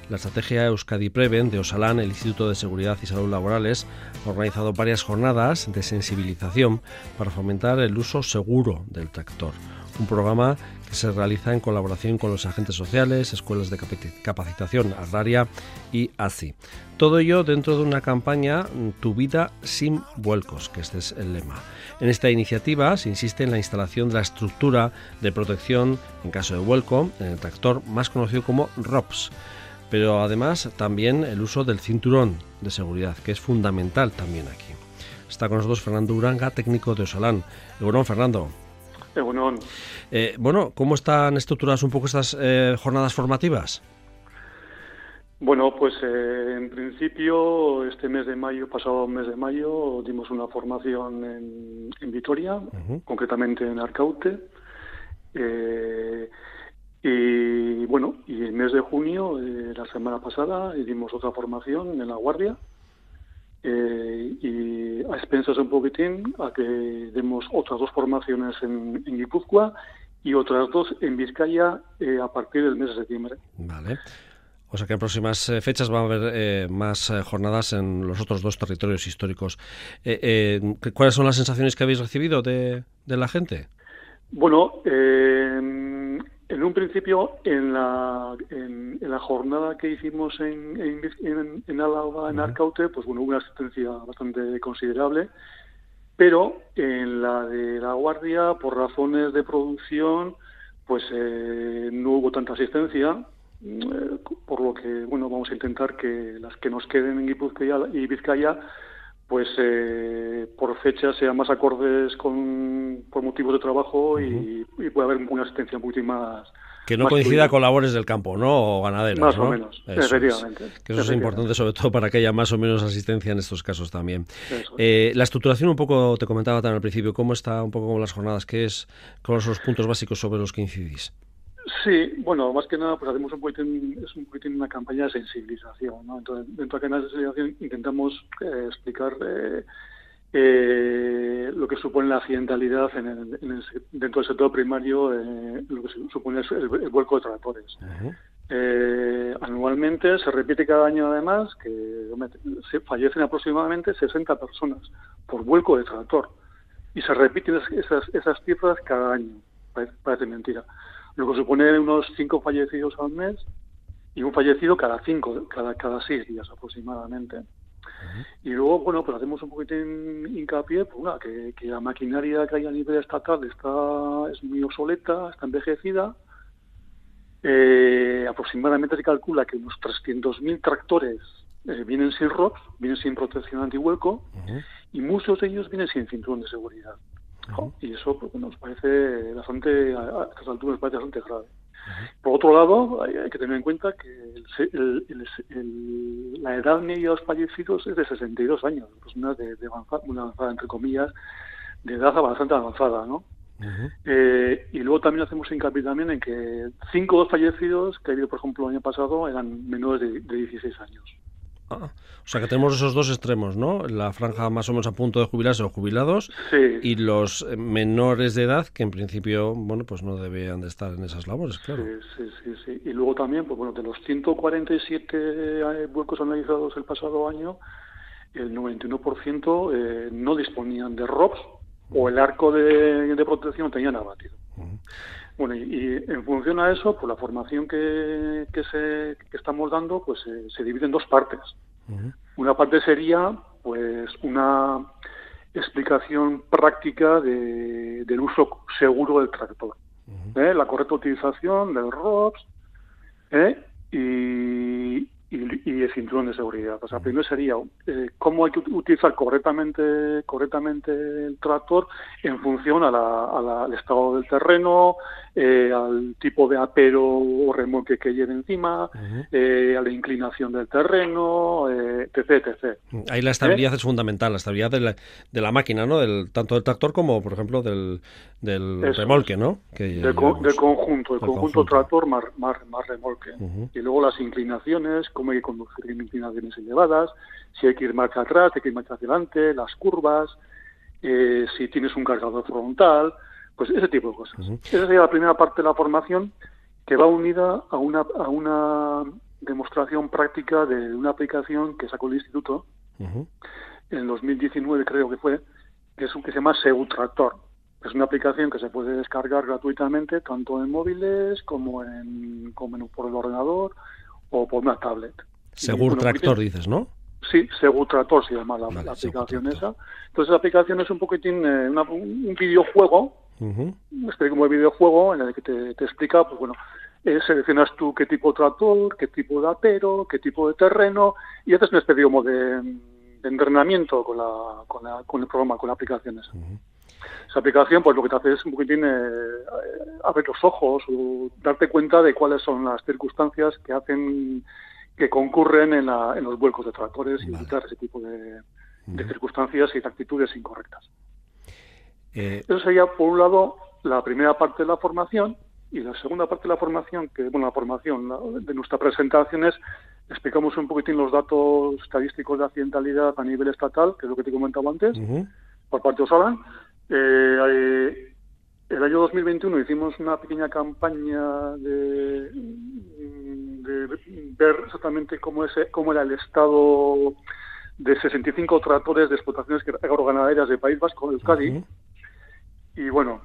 La estrategia Euskadi Preven de Osalán, el Instituto de Seguridad y Salud Laborales, ha organizado varias jornadas de sensibilización para fomentar el uso seguro del tractor. Un programa se realiza en colaboración con los agentes sociales, escuelas de capacitación agraria y ACI. Todo ello dentro de una campaña Tu vida sin vuelcos, que este es el lema. En esta iniciativa se insiste en la instalación de la estructura de protección en caso de vuelco en el tractor, más conocido como ROPS, pero además también el uso del cinturón de seguridad, que es fundamental también aquí. Está con nosotros Fernando Uranga, técnico de Osalán. Bueno, Fernando. Eh, bueno, ¿cómo están estructuradas un poco estas eh, jornadas formativas? Bueno, pues eh, en principio este mes de mayo, pasado mes de mayo, dimos una formación en, Vitoria, concretamente en Arcaute. Eh, y bueno, y el mes de junio, eh, la semana pasada, dimos otra formación en La Guardia. Y a expensas un poquitín a que demos otras dos formaciones en, en Guipúzcoa y otras dos en Vizcaya a partir del mes de septiembre. Vale. O sea que en próximas eh, fechas va a haber eh, más eh, jornadas en los otros dos territorios históricos. ¿Cuáles son las sensaciones que habéis recibido de, la gente? Bueno, en un principio, en la, en, la jornada que hicimos en, en, en Álava, en Arcaute, pues bueno, hubo una asistencia bastante considerable, pero en la de La Guardia, por razones de producción, pues no hubo tanta asistencia, eh, por lo que bueno vamos a intentar que las que nos queden en Guipúzcoa y Vizcaya pues eh, por fecha sean más acordes con por motivos de trabajo y, puede haber una asistencia un poquito más que no coincida con labores del campo, ¿no? O ganaderas, Más o menos, efectivamente. Que eso es importante, sobre todo para que haya más o menos asistencia en estos casos también. Eh, la estructuración, un poco, te comentaba también al principio, ¿cómo está un poco con las jornadas? ¿Qué es, ¿Cuáles son los puntos básicos sobre los que incidís? Sí, bueno, más que nada, pues hacemos un poquitín, es un poquitín una campaña de sensibilización, ¿no? Entonces, dentro de la sensibilización intentamos eh, explicar eh, eh, lo que supone la accidentalidad en el, dentro del sector primario, lo que supone el, vuelco de tractores. Eh, anualmente se repite cada año además que se fallecen aproximadamente 60 personas por vuelco de tractor y se repiten esas, esas cifras cada año, parece, mentira. Lo que supone unos 5 fallecidos al mes y un fallecido cada cinco, cada, cada seis días aproximadamente. Y luego, bueno, pues hacemos un poquito hincapié, pues una, que, que, la maquinaria que hay a nivel estatal está es muy obsoleta, está envejecida, eh, aproximadamente se calcula que unos 300.000 tractores eh, vienen sin ROPS, vienen sin protección antihuelco y muchos de ellos vienen sin cinturón de seguridad. Y eso pues, nos parece bastante, a estas alturas nos parece bastante grave. Por otro lado, hay, que tener en cuenta que la edad media de los fallecidos es de 62 años, personas de, de avanzada, una avanzada, entre comillas, de edad bastante avanzada, ¿no? Eh, y luego también hacemos hincapié también en que cinco de los fallecidos que ha habido, por ejemplo, el año pasado eran menores de, 16 años. Ah, o sea que tenemos esos dos extremos, ¿no? La franja más o menos a punto de jubilarse o jubilados y los menores de edad que en principio, bueno, pues no debían de estar en esas labores, claro. Sí, sí, sí. Y luego también, pues bueno, de los 147 eh, vuelcos analizados el pasado año, el 91% eh, no disponían de ROPS o el arco de, protección tenían abatido. Bueno, y, en función a eso, pues la formación que, que, se, que estamos dando pues se divide en dos partes. Una parte sería pues una explicación práctica de, del uso seguro del tractor, ¿eh? la correcta utilización del ROPS ¿eh? y, y, el cinturón de seguridad. O sea, primero sería eh, cómo hay que utilizar correctamente, correctamente el tractor en función al estado del terreno, eh, al tipo de apero o remolque que lleve encima, eh, a la inclinación del terreno, etc, etc. Ahí la estabilidad es fundamental, la estabilidad de la, de la máquina, ¿no? Del, tanto del tractor como, por ejemplo, del, del remolque, ¿no? Que del, conjunto, el conjunto, tractor más, más, remolque. Y luego las inclinaciones, cómo hay que conducir en inclinaciones elevadas, si hay que ir marcha atrás, si hay que ir marcha adelante, las curvas, eh, si tienes un cargador frontal, pues ese tipo de cosas. Esa sería la primera parte de la formación que va unida a una, a una demostración práctica de una aplicación que sacó el instituto en 2019 creo que fue, que es un que se llama Segutractor. Es una aplicación que se puede descargar gratuitamente tanto en móviles como en, como en por el ordenador o por una tablet. Segur Tractor dices, ¿no? Sí, Segur Tractor se llama la, aplicación esa. Entonces la aplicación es un poquitín eh, un videojuego, uh como el videojuego en el que te, explica, pues bueno, eh, seleccionas tú qué tipo de tractor, qué tipo de apero, qué tipo de terreno y haces una especie como de, de entrenamiento con, la, con, la, con el programa, con la aplicación esa. Esa aplicación, pues lo que te hace es un poquitín eh, abrir los ojos o darte cuenta de cuáles son las circunstancias que hacen que concurren en, los vuelcos de tractores y evitar ese tipo de, circunstancias y de actitudes incorrectas. Eh, Eso sería, por un lado, la primera parte de la formación y la segunda parte de la formación, que bueno, la formación de nuestra presentación es explicamos un poquitín los datos estadísticos de accidentalidad a nivel estatal, que es lo que te comentaba antes, por parte de Osalan. Eh, el año 2021 hicimos una pequeña campaña de, ver exactamente cómo, es, cómo era el estado de 65 tractores de explotaciones agroganaderas del País Vasco, Euskadi. Y bueno,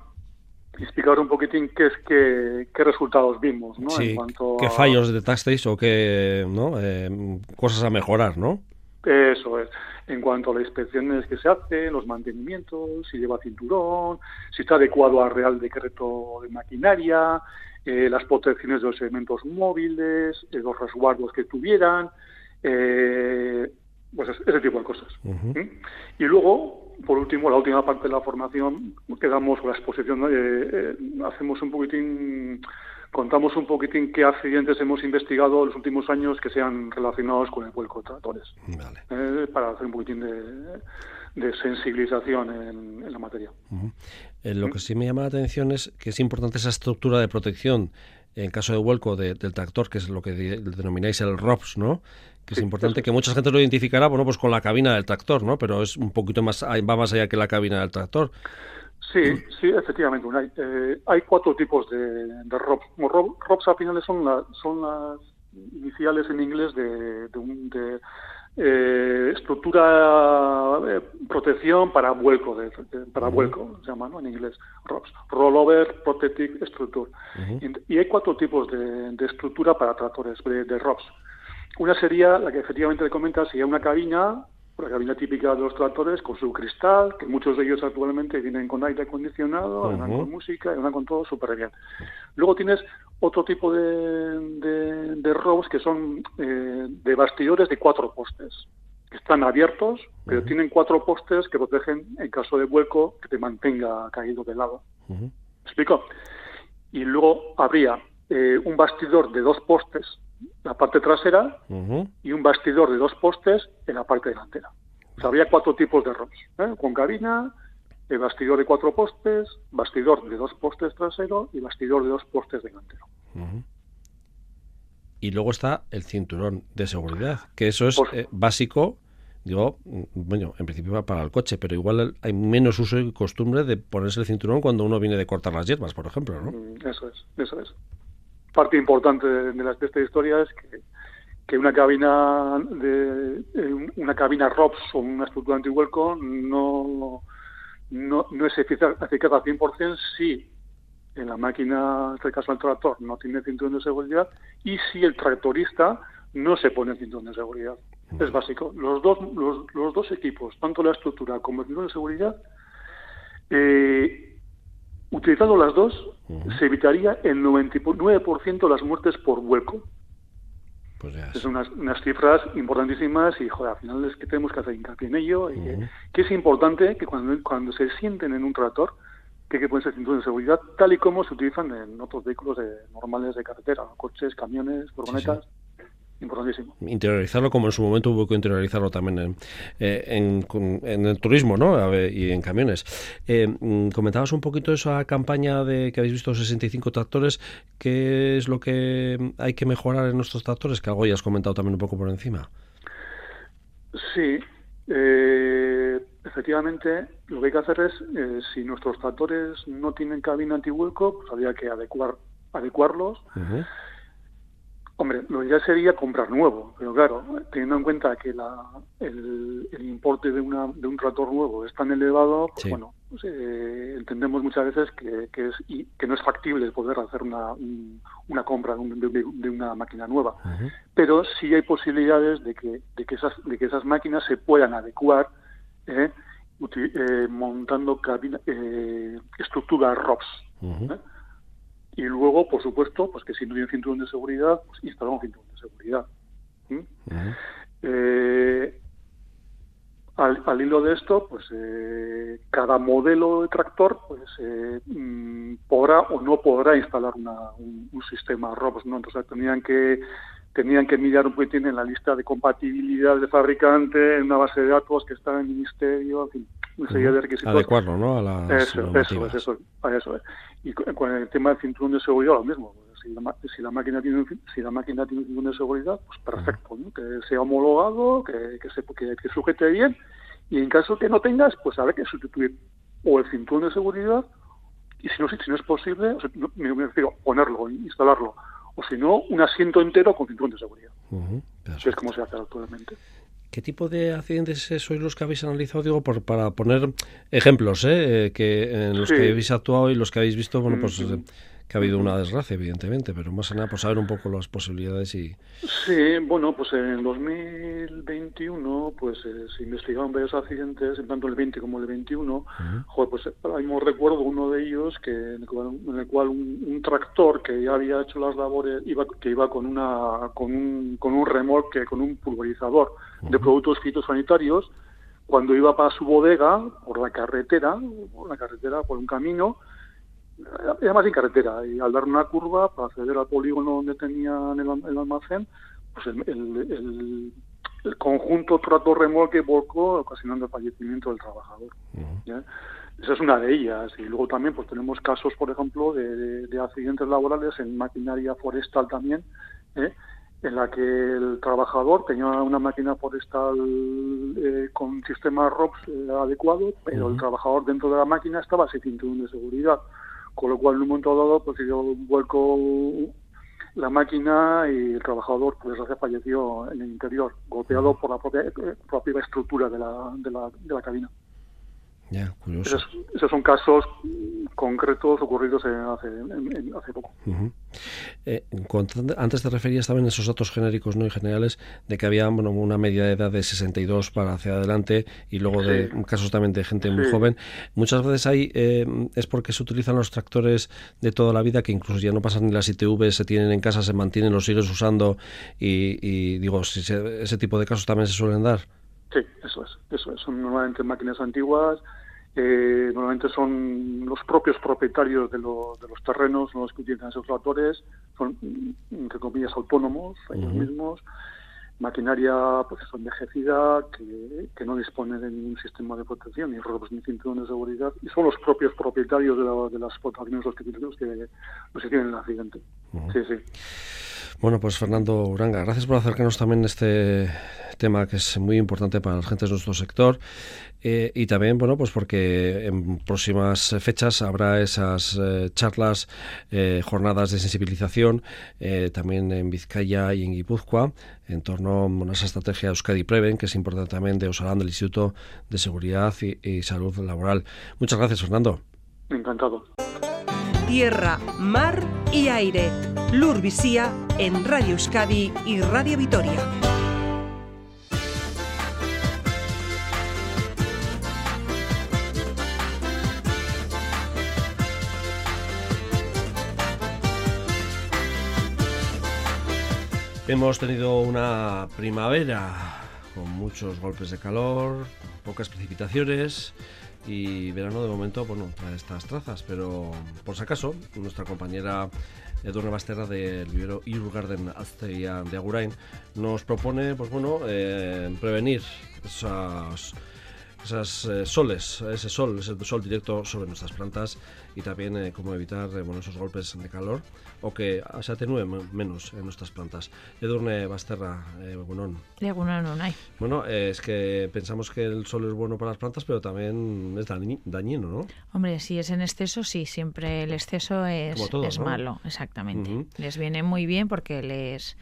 explicar un poquitín qué es qué, qué resultados vimos, ¿no? en cuanto qué fallos detectasteis o qué ¿no? Eh, cosas a mejorar, ¿no? Eso es. En cuanto a las inspecciones que se hacen, los mantenimientos, si lleva cinturón, si está adecuado al Real Decreto de Maquinaria, eh, las protecciones de los elementos móviles, eh, los resguardos que tuvieran, eh, pues ese tipo de cosas. Y luego, por último, la última parte de la formación, quedamos con la exposición, hacemos un poquitín contamos un poquitín qué accidentes hemos investigado en los últimos años que sean relacionados con el vuelco de tractores. Eh, para hacer un poquitín de, sensibilización en, la materia. Eh, lo que sí me llama la atención es que es importante esa estructura de protección en caso de vuelco del tractor, que es lo que denomináis el ROPS, ¿no? Que es importante, que mucha gente lo identificará, bueno, pues con la cabina del tractor, ¿no? Pero es un poquito más, va más allá que la cabina del tractor. Sí, sí, efectivamente. Hay, eh, hay cuatro tipos de, de ROPS. ROPS al final son, son las iniciales en inglés de, de, un, de eh, estructura eh, protección para vuelco, de, para vuelco se llama ¿no? en inglés, ROPS, Rollover Protective Structure. y, hay cuatro tipos de, estructura para tractores de, ROPS. Una sería, la que efectivamente le comenta, sería una cabina la cabina típica de los tractores con su cristal, que muchos de ellos actualmente vienen con aire acondicionado, uh con música, y con todo súper bien. Luego tienes otro tipo de, de, de robos que son eh, de bastidores de cuatro postes, que están abiertos, pero tienen cuatro postes que protegen en caso de vuelco que te mantenga caído de lado. ¿Me explico? Y luego habría eh, un bastidor de dos postes la parte trasera y un bastidor de dos postes en la parte delantera. O sea, había cuatro tipos de ROMs, ¿eh? con cabina, el bastidor de cuatro postes, bastidor de dos postes trasero y bastidor de dos postes delantero. Y luego está el cinturón de seguridad, que eso es eh, básico, digo, mm, bueno, en principio va para el coche, pero igual hay menos uso y costumbre de ponerse el cinturón cuando uno viene de cortar las hierbas, por ejemplo, ¿no? Mm, eso es, eso es parte importante de, de, esta historia es que, que una cabina de una cabina ROPS o una estructura antihuelco no, no, no es eficaz, eficaz al 100% si en la máquina, en este caso el tractor, no tiene cinturón de seguridad y si el tractorista no se pone cinturón de seguridad. Es básico. Los dos, los, los dos equipos, tanto la estructura como el cinturón de seguridad, eh, Utilizando las dos, se evitaría el 99% de las muertes por vuelco. Pues es unas, unas, cifras importantísimas y, joder, al final es que tenemos que hacer hincapié en ello. y que, es importante que cuando, cuando se sienten en un tractor, que, que pueden ser cinturones de seguridad, tal y como se utilizan en otros vehículos de, normales de carretera, coches, camiones, furgonetas importantísimo. Interiorizarlo como en su momento hubo que interiorizarlo también en, eh, en, el turismo ¿no? y en camiones. Eh, mm, comentabas un poquito esa campaña de que habéis visto 65 tractores. ¿Qué es lo que hay que mejorar en nuestros tractores? Que algo ya has comentado también un poco por encima. Sí, eh, efectivamente, lo que hay que hacer es, si nuestros tractores no tienen cabina antihueco, pues habría que adecuar, adecuarlos. Hombre, lo ideal sería comprar nuevo, pero claro, teniendo en cuenta que la, el, importe de, una, de un tractor nuevo es tan elevado, pues bueno, pues, eh, entendemos muchas veces que, que, es, que no es factible poder hacer una, una compra de, una máquina nueva. Pero sí hay posibilidades de que, de, que esas, de que esas máquinas se puedan adecuar eh, eh, montando cabina, estructuras ROPS. Y luego, por supuesto, pues que si no tiene cinturón de seguridad, pues instalamos cinturón de seguridad. Eh, al, hilo de esto, pues eh, cada modelo de tractor pues eh, mm, podrá o no podrá instalar un, sistema ROPS, ¿no? Entonces tenían que tenían que mirar un poquitín en la lista de compatibilidad de fabricante, en una base de datos que está en el ministerio, en fin, una serie de requisitos. Adecuarlo, ¿no? A las eso, eso, eso, eso, es. Y con el tema del cinturón de seguridad, lo mismo. Si la, si la máquina tiene si la máquina tiene un cinturón de seguridad, pues perfecto, ¿no? que sea homologado, que, que, se, que, que sujete bien, y en caso que no tengas, pues habrá que sustituir o el cinturón de seguridad, y si no, si no es posible, o sea, me, me refiero ponerlo, instalarlo, o si no, un asiento entero con cinturón de seguridad. que es como se hace actualmente. ¿Qué tipo de accidentes sois los que habéis analizado? Digo, por, para poner ejemplos, ¿eh? que en los que habéis actuado y los que habéis visto, bueno, pues que ha habido una desgracia, evidentemente, pero más que nada por saber un poco las posibilidades y... Sí, bueno, pues en 2021 pues eh, se investigaron varios accidentes, tanto el 20 como el 21. Joder, pues ahí me recuerdo uno de ellos que en el cual, un, tractor que ya había hecho las labores, iba que iba con una con un, con un remolque, con un pulverizador de productos fitosanitarios, cuando iba para su bodega por la carretera, por la carretera, por un camino, además en carretera, y al dar una curva para acceder al polígono donde tenían el, almacén, pues el, conjunto trato remolque volcó ocasionando el fallecimiento del trabajador. Esa es una de ellas. Y luego también pues tenemos casos, por ejemplo, de, accidentes laborales en maquinaria forestal también, ¿eh? en la que el trabajador tenía una máquina forestal eh, con sistema ROPS eh, adecuado, pero el trabajador dentro de la máquina estaba sin cinturón de seguridad, con lo cual en un momento dado pues un vuelco la máquina y el trabajador pues falleció en el interior, golpeado por la propia, eh, propia estructura de la, de la, de la cabina. Ya, curioso. Esos, son casos concretos ocurridos hace, hace poco. Eh, antes te referías también a esos datos genéricos no y generales de que había bueno, una media de edad de 62 para hacia adelante y luego de casos también de gente muy joven. Muchas veces ahí eh, es porque se utilizan los tractores de toda la vida que incluso ya no pasan ni las ITV, se tienen en casa, se mantienen, los sigues usando y, digo, si ese tipo de casos también se suelen dar. Sí, eso es, eso es. Son normalmente máquinas antiguas, eh, normalmente son los propios propietarios de, los terrenos los que utilizan esos tractores, son, entre comillas, autónomos, ellos mismos, maquinaria pues envejecida que, que, no dispone de ningún sistema de protección ni ni cinturón de seguridad y son los propios propietarios de, las explotaciones los que, los que, los que tienen el accidente. Sí, sí. Bueno, pues Fernando Uranga, gracias por acercarnos también este tema que es muy importante para las gentes de nuestro sector eh, y también, bueno, pues porque en próximas fechas habrá esas eh, charlas, eh, jornadas de sensibilización, también en Vizcaya y en Guipúzcoa, en torno a esa estrategia Euskadi Preven, que es importante también de Osalán, del Instituto de Seguridad y, Salud Laboral. Muchas gracias, Fernando. Encantado. Tierra, mar y aire. Lur en Radio Euskadi y Radio Vitoria. Hemos tenido una primavera con muchos golpes de calor, pocas precipitaciones y verano de momento, bueno, trae estas trazas, pero por si acaso, nuestra compañera Edurne Basterra del vivero Irurgarden Azteia de Agurain nos propone, pues bueno, eh, prevenir esas esas eh, soles, ese sol, ese sol directo sobre nuestras plantas y también eh, cómo evitar eh, bueno, esos golpes de calor o que se atenúe menos en nuestras plantas. Edurne Basterra, eh, hay. Bueno, es que pensamos que el sol es bueno para las plantas, pero también es dañino, ¿no? Hombre, si es en exceso, sí, siempre el exceso es, es malo, exactamente. Les viene muy bien porque les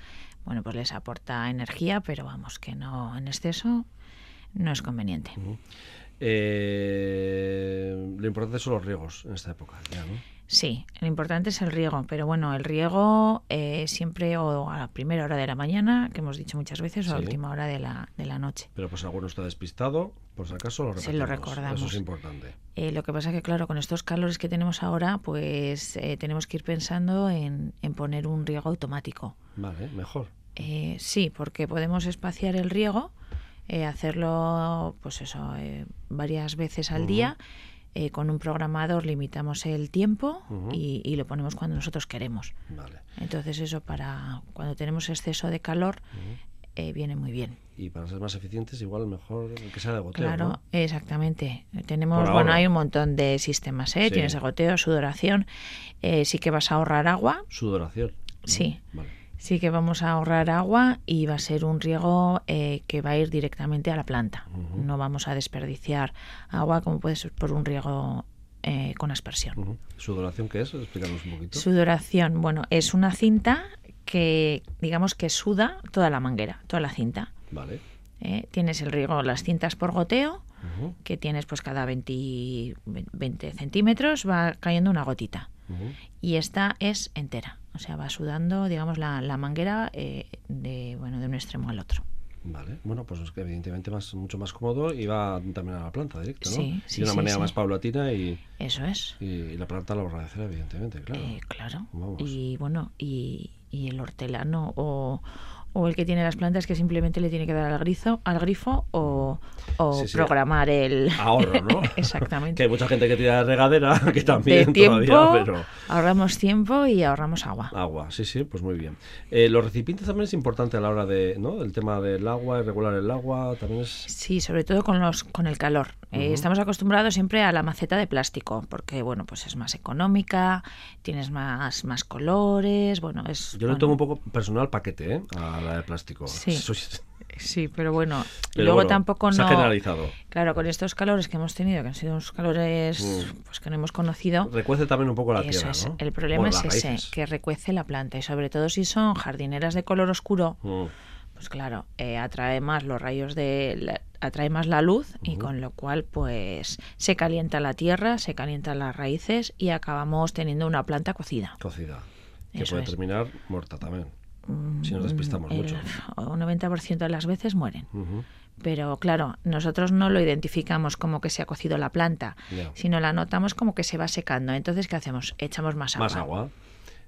bueno, pues les aporta energía, pero vamos, que no en exceso no es conveniente. Eh, lo importante son los riegos en esta época. Sí, lo importante es el riego, pero bueno, el riego eh, siempre o a la primera hora de la mañana, que hemos dicho muchas veces, o a la última hora de la, de la noche. Pero pues alguno está despistado, por si acaso lo Se lo recordamos. Eso es importante. Eh, lo que pasa que, claro, con estos calores que tenemos ahora, pues tenemos que ir pensando en, en poner un riego automático. Vale, mejor. sí, porque podemos espaciar el riego eh, hacerlo pues eso eh, varias veces al día eh, con un programador limitamos el tiempo y, lo ponemos cuando nosotros queremos. Entonces eso para cuando tenemos exceso de calor viene muy bien. Y para ser más eficientes igual mejor que sea de goteo claro exactamente. Tenemos bueno hay un montón de sistemas ¿eh? tienes de goteo sudoración sí que vas a ahorrar agua. Sudoración. Sí Sí que vamos a ahorrar agua y va a ser un riego eh, que va a ir directamente a la planta. No vamos a desperdiciar agua como puede ser por un riego eh, con aspersión. ¿Sudoración qué es? Explícanos un poquito. Sudoración, bueno, es una cinta que digamos que suda toda la manguera, toda la cinta. Vale. Eh, tienes el riego, las cintas por goteo, que tienes pues cada 20, 20 centímetros va cayendo una gotita. Y esta es entera. O sea, va sudando, digamos, la, la manguera eh, de, bueno, de un extremo al otro. Vale, bueno, pues es que evidentemente más, mucho más cómodo y va también a la planta directo, ¿no? Sí, sí, de una manera más paulatina y... Eso es. Y, la planta lo va a agradecer, evidentemente, claro. Eh, claro. Y bueno, y, y el hortelano o, o el que tiene las plantas que simplemente le tiene que dar al grifo, al grifo o, programar el ahorro, ¿no? Exactamente. que hay mucha gente que tira regadera que también todavía, pero ahorramos tiempo y ahorramos agua. Agua, sí, sí, pues muy bien. Eh, los recipientes también es importante a la hora de, ¿no? El tema del agua, regular el agua, también es. Sí, sobre todo con los con el calor. Eh, estamos acostumbrados siempre a la maceta de plástico porque bueno, pues es más económica, tienes más más colores, bueno es. Yo lo tengo un poco personal paquete, ¿eh? De plástico. Sí. pero bueno, luego tampoco se no. Ha generalizado. Claro, con estos calores que hemos tenido, que han sido unos calores mm. pues que no hemos conocido. Recuece también un poco la tierra. El problema es ese, que recuece la planta y sobre todo si son jardineras de color oscuro. Mm. Pues claro, eh, atrae más los rayos de atrae más la luz y con lo cual pues se calienta la tierra, se calientan las raíces y acabamos teniendo una planta cocida. Cocida. Que puede terminar muerta también si nos despistamos mucho. Un 90% de las veces mueren. Pero claro, nosotros no lo identificamos como que se ha cocido la planta, sino la notamos como que se va secando. Entonces, ¿qué hacemos? Echamos más agua. Más agua.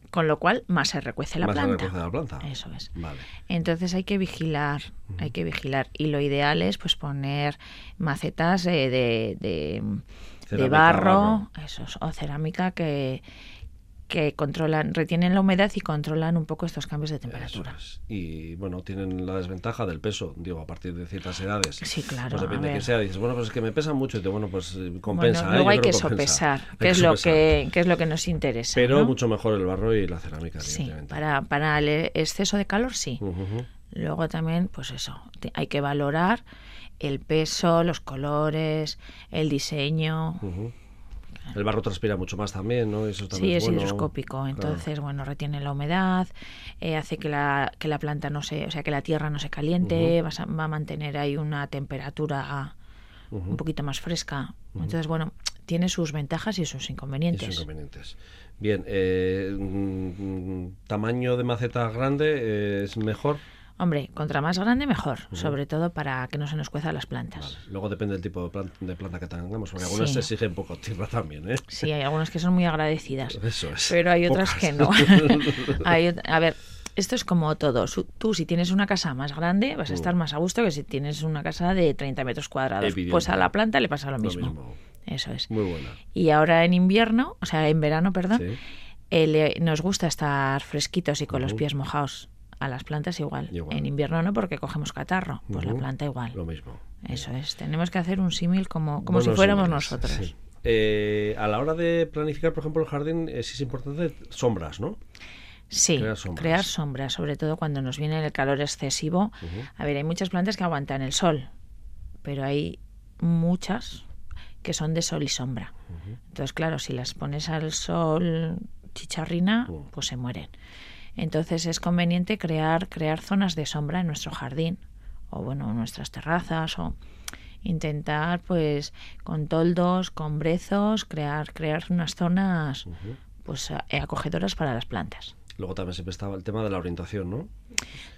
Con lo cual, más se recuece la, más planta. Se recuece la planta. Eso es. Entonces hay que vigilar, hay que vigilar. Y lo ideal es pues poner macetas de, de, de, barro, Eso o cerámica que, que controlan, retienen la humedad y controlan un poco estos cambios de temperatura. Y bueno, tienen la desventaja del peso, digo, a partir de ciertas edades. Sí, claro. Pues depende de que sea. Dices, bueno, pues es que me pesa mucho. Y te, bueno, pues eh, compensa. Bueno, ¿eh? luego hay que sopesar, que es, lo que, es lo que nos interesa. Pero mucho mejor el barro y la cerámica, Sí, para, para el exceso de calor, sí. Luego también, pues eso, hay que valorar el peso, los colores, el diseño. El barro transpira mucho más también, ¿no? Eso sí, es, hidroscópico, entonces, bueno, retiene la humedad, eh, hace que la, que la planta no se, o sea, que la tierra no se caliente, va, a, va, a, mantener ahí una temperatura un poquito más fresca. Entonces, bueno, tiene sus ventajas y sus inconvenientes. Y sus inconvenientes. Bien, eh, mm, ¿tamaño de maceta grande eh, es mejor? Hombre, contra más grande mejor, sobre todo para que no se nos cuezan las plantas. Luego depende del tipo de, planta que tengamos, porque algunas se exigen poco tierra también, ¿eh? Sí, hay algunas que son muy agradecidas. Eso es. Pero hay otras que no. a ver, esto es como todo. Tú, si tienes una casa más grande, vas a estar mm. más a gusto que si tienes una casa de 30 metros cuadrados. Pues a la planta le pasa lo mismo. Eso es. Muy buena. Y ahora en invierno, o sea, en verano, perdón, eh, nos gusta estar fresquitos y con los pies mojados. A las plantas igual. En invierno no, porque cogemos catarro. Pues la planta igual. Lo mismo. Eso es. Tenemos que hacer un símil como, como si fuéramos nosotros. Eh, a la hora de planificar, por ejemplo, el jardín, sí es importante sombras, ¿no? Sí, crear sombras. sobre todo cuando nos viene el calor excesivo. A ver, hay muchas plantas que aguantan el sol, pero hay muchas que son de sol y sombra. Entonces, claro, si las pones al sol chicharrina, pues se mueren. Entonces es conveniente crear, crear zonas de sombra en nuestro jardín o bueno, en nuestras terrazas o intentar pues con toldos, con brezos, crear, crear unas zonas pues acogedoras para las plantas. Luego también siempre estaba el tema de la orientación, ¿no?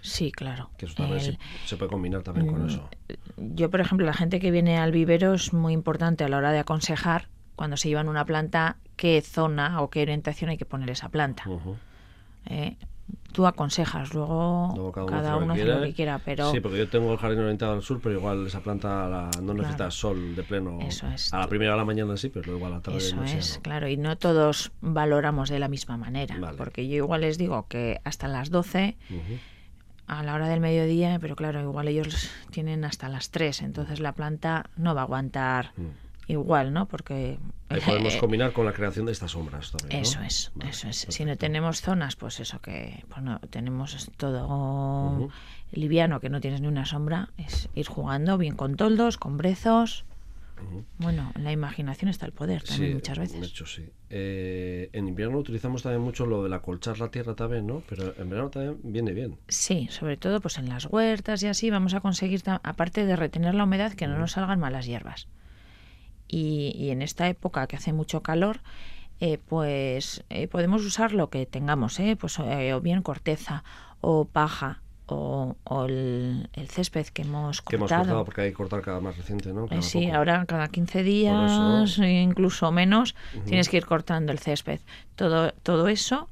Sí, claro. Que eso también se, puede combinar también con mm, eso. Yo, por ejemplo, la gente que viene al vivero es muy importante a la hora de aconsejar cuando se llevan una planta qué zona o qué orientación hay que poner esa planta. Eh, tú aconsejas, luego, cada, uno hace lo que quiera, pero... Sí, porque yo tengo el jardín orientado al sur, pero igual esa planta no necesita sol de pleno. Eso es. A la primera de la mañana sí, pero luego a la tarde Eso es, claro, y no todos valoramos de la misma manera, porque yo igual les digo que hasta las 12... A la hora del mediodía, pero claro, igual ellos tienen hasta las 3, entonces la planta no va a aguantar mm igual, ¿no? Porque Ahí podemos eh, combinar con la creación de estas sombras también. Eso es, eso es. Si no tenemos zonas, pues eso que pues no, tenemos todo liviano, que no tienes ni una sombra, es ir jugando bien con toldos, con brezos. Bueno, en la imaginación está el poder también muchas veces. De hecho, sí. Eh, en invierno utilizamos también mucho lo de la colchar la tierra también, ¿no? Pero en verano también viene bien. Sí, sobre todo pues en las huertas y así vamos a conseguir, aparte de retener la humedad, que no nos salgan malas hierbas y, en esta época que hace mucho calor, eh, pues eh, podemos usar lo que tengamos, ¿eh? pues eh, o bien corteza o paja o, el, césped que hemos cortado. Que hemos cortado porque hay que cortar cada más reciente, ¿no? sí, ahora cada 15 días, incluso menos, tienes que ir cortando el césped. Todo, todo eso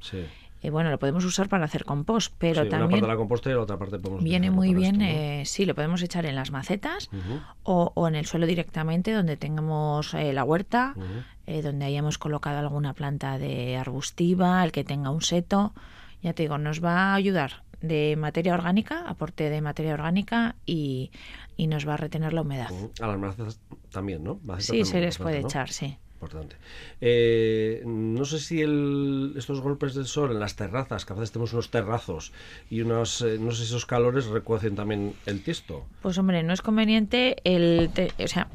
eh, bueno, lo podemos usar para hacer compost, pero Sí, una también parte de la composta y la otra parte podemos viene muy bien, esto, ¿no? eh, sí, lo podemos echar en las macetas Ujú, o, o en el suelo directamente donde tengamos eh, la huerta, ujú. eh, donde hayamos colocado alguna planta de arbustiva, el que tenga un seto. Ya te digo, nos va a ayudar de materia orgánica, aporte de materia orgánica y, y nos va a retener la humedad. Ujú. A las macetas también, ¿no? Macetas Sí, también, se les puede ¿no? echar, sí. Importante. Eh, no sé si el- estos golpes del sol en las terrazas, que a veces tenemos unos terrazos y unos, eh, no sé si esos calores recuecen también el tiesto. Pues hombre, no es conveniente el, te- o sea,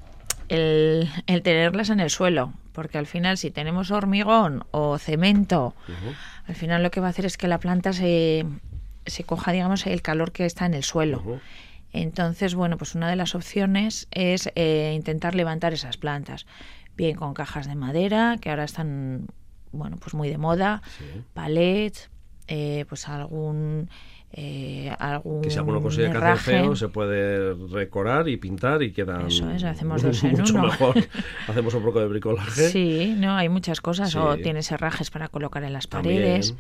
el, el tenerlas en el suelo, porque al final si tenemos hormigón o cemento, al final lo que va a hacer es que la planta se, se coja, digamos, el calor que está en el suelo. Entonces, bueno, pues una de las opciones es eh, intentar levantar esas plantas, bien con cajas de madera, que ahora están, bueno, pues muy de moda, Sí. palets, eh, pues algún... eh, algún Que si alguno consigue que hace feo, se puede recorar y pintar y quedan Eso es, hacemos dos en mucho uno. mejor. Hacemos un poco de bricolaje. Sí, no, hay muchas cosas. O tienes herrajes para colocar en las También. paredes.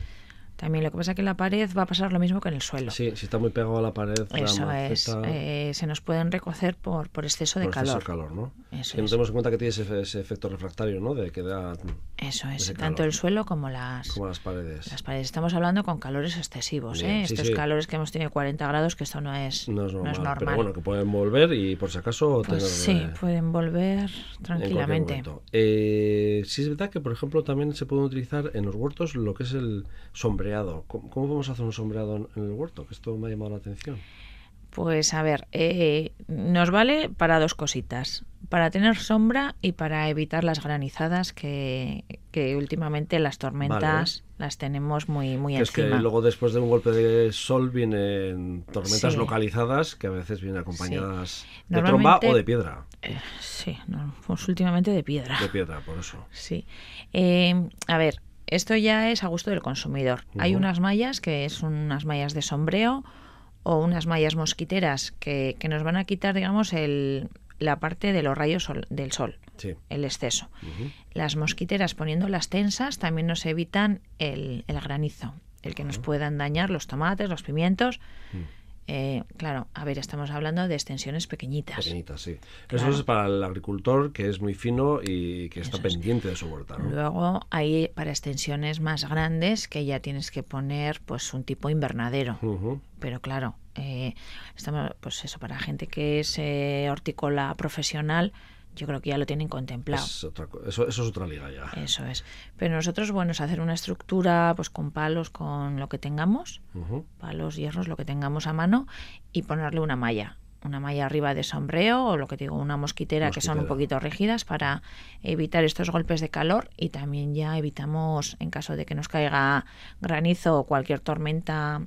También lo que pasa es que en la pared va a pasar lo mismo que en el suelo. Sí, si está muy pegado a la pared, la Eso es. eh, se nos pueden recocer por, por exceso de por exceso calor. de calor, ¿no? Eso que no tenemos en cuenta que tiene ese, ese efecto refractario, ¿no? De que da Eso es. Tanto calor. el suelo como las, como las paredes. las paredes. Estamos hablando con calores excesivos. Bien, ¿eh? sí, Estos sí. calores que hemos tenido 40 grados, que esto no es, No es normal, normal. pero bueno, que pueden volver y por si acaso Pues tener... sí, eh, pueden volver tranquilamente. Eh, sí es verdad que, por ejemplo, también se puede utilizar en los huertos lo que es el sombreado. ¿Cómo, cómo podemos hacer un sombreado en, en el huerto? Que esto me ha llamado la atención. Pues a ver, eh, nos vale para dos cositas. Para tener sombra y para evitar las granizadas que, que últimamente las tormentas las tenemos muy, muy Que es que luego después de un golpe de sol vienen tormentas Sí. localizadas que a veces vienen acompañadas de tromba o de piedra. Eh, sí, no, pues últimamente de piedra. De piedra, por eso. Sí. Eh, a ver, esto ya es a gusto del consumidor. Hay unas mallas que son unas mallas de sombreo o unas mallas mosquiteras que, que nos van a quitar, digamos, el, la parte de los rayos sol- del sol, Sí. el exceso. Las mosquiteras poniéndolas tensas también nos evitan el, el granizo, el que nos puedan dañar los tomates, los pimientos. Mm. Eh, claro, a ver, estamos hablando de extensiones pequeñitas. Pequeñitas, sí. Claro. Eso es para el agricultor que es muy fino y que está es. pendiente de su huerta. ¿no? Luego hay para extensiones más grandes que ya tienes que poner pues un tipo invernadero. Pero claro, eh, estamos, pues eso, para gente que es eh, hortícola profesional, yo creo que ya lo tienen contemplado. Es otra co- eso, eso es otra liga ya. Eso es. Pero nosotros, bueno, es hacer una estructura pues con palos, con lo que tengamos, palos, hierros, lo que tengamos a mano, y ponerle una malla. Una malla arriba de sombreo o lo que digo, una mosquitera, que son un poquito rígidas para evitar estos golpes de calor y también ya evitamos, en caso de que nos caiga granizo o cualquier tormenta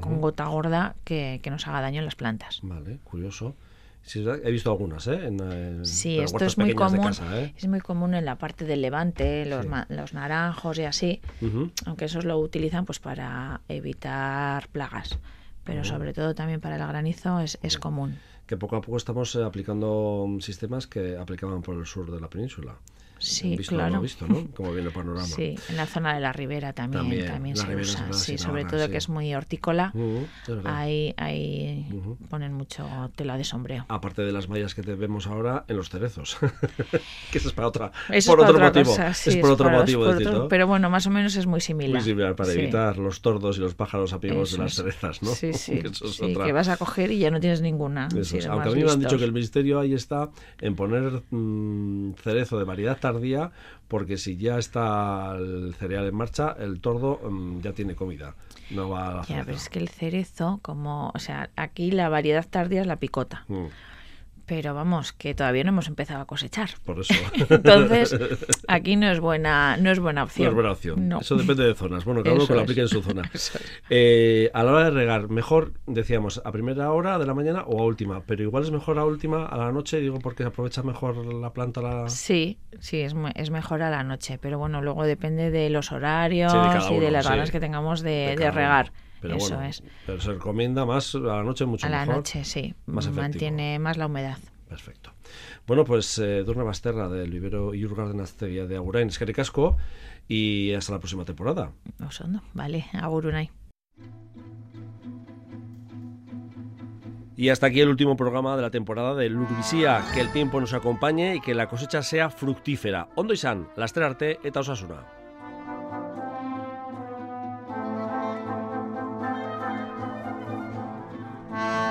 con gota gorda, que, que nos haga daño en las plantas. Vale, curioso. Sí, he visto algunas, ¿eh? En, en- Sí, esto es muy común. casa, ¿eh? Es muy común en la parte del levante, los, Sí. los naranjos y así. Ujú. aunque esos lo utilizan pues para evitar plagas pero sobre todo también para el granizo es, es común Que poco a poco estamos eh, aplicando mm, sistemas que aplicaban por el sur de la península. Sí visto, claro visto, ¿no? Como viene el panorama. sí en la zona de la ribera también También, también, se usa es sí sobre todo sí. que es muy hortícola es verdad. ahí ahí Ujú. ponen mucho tela de sombreo Aparte de las mallas que te vemos ahora en los cerezos. que eso es para otra. Eso por es para otro otra motivo. cosa, sí, es por otro para- es motivo, por decir, otro- ¿no? pero bueno más o menos es muy similar Muy similar para Sí. evitar los tordos y los pájaros amigos de las es. cerezas, ¿no? sí sí, Que eso es otra- que vas a coger y ya no tienes ninguna es. Aunque a mí me han dicho que el misterio ahí está en poner mm, cerezo de variedad tardía, porque si ya está el cereal en marcha, el tordo mm, ya tiene comida. No va a la Ya, pero es que el cerezo, como, o sea, aquí la variedad tardía es la picota, Mm, pero vamos, que todavía no hemos empezado a cosechar. por eso. Entonces, aquí no es buena, no es buena No opción. es buena opción. No. Eso depende de zonas. Bueno, cada uno que lo aplique en su zona. Eh, a la hora de regar, mejor, decíamos, a primera hora de la mañana o a última. Pero igual es mejor a última, a la noche, digo, porque aprovecha mejor la planta. La... Sí, sí, es, es mejor a la noche, pero bueno, luego depende de los horarios Sí, de cada y de las sí. ganas que tengamos de, de de uno. Pero Eso bueno, es. pero se recomienda más a la noche mucho A la mejor. noche, sí, más efectivo. mantiene más la humedad. Perfecto. Bueno, pues eh, Durna Basterra del vivero Iurgarden Aztegia de Agurain, es que casco y hasta la próxima temporada. Osondo, vale, agurunai. Y hasta aquí el último programa de la temporada de Lurvisía. Que el tiempo nos acompañe y que la cosecha sea fructífera. Ondo izan, laster arte eta osasuna. Bye.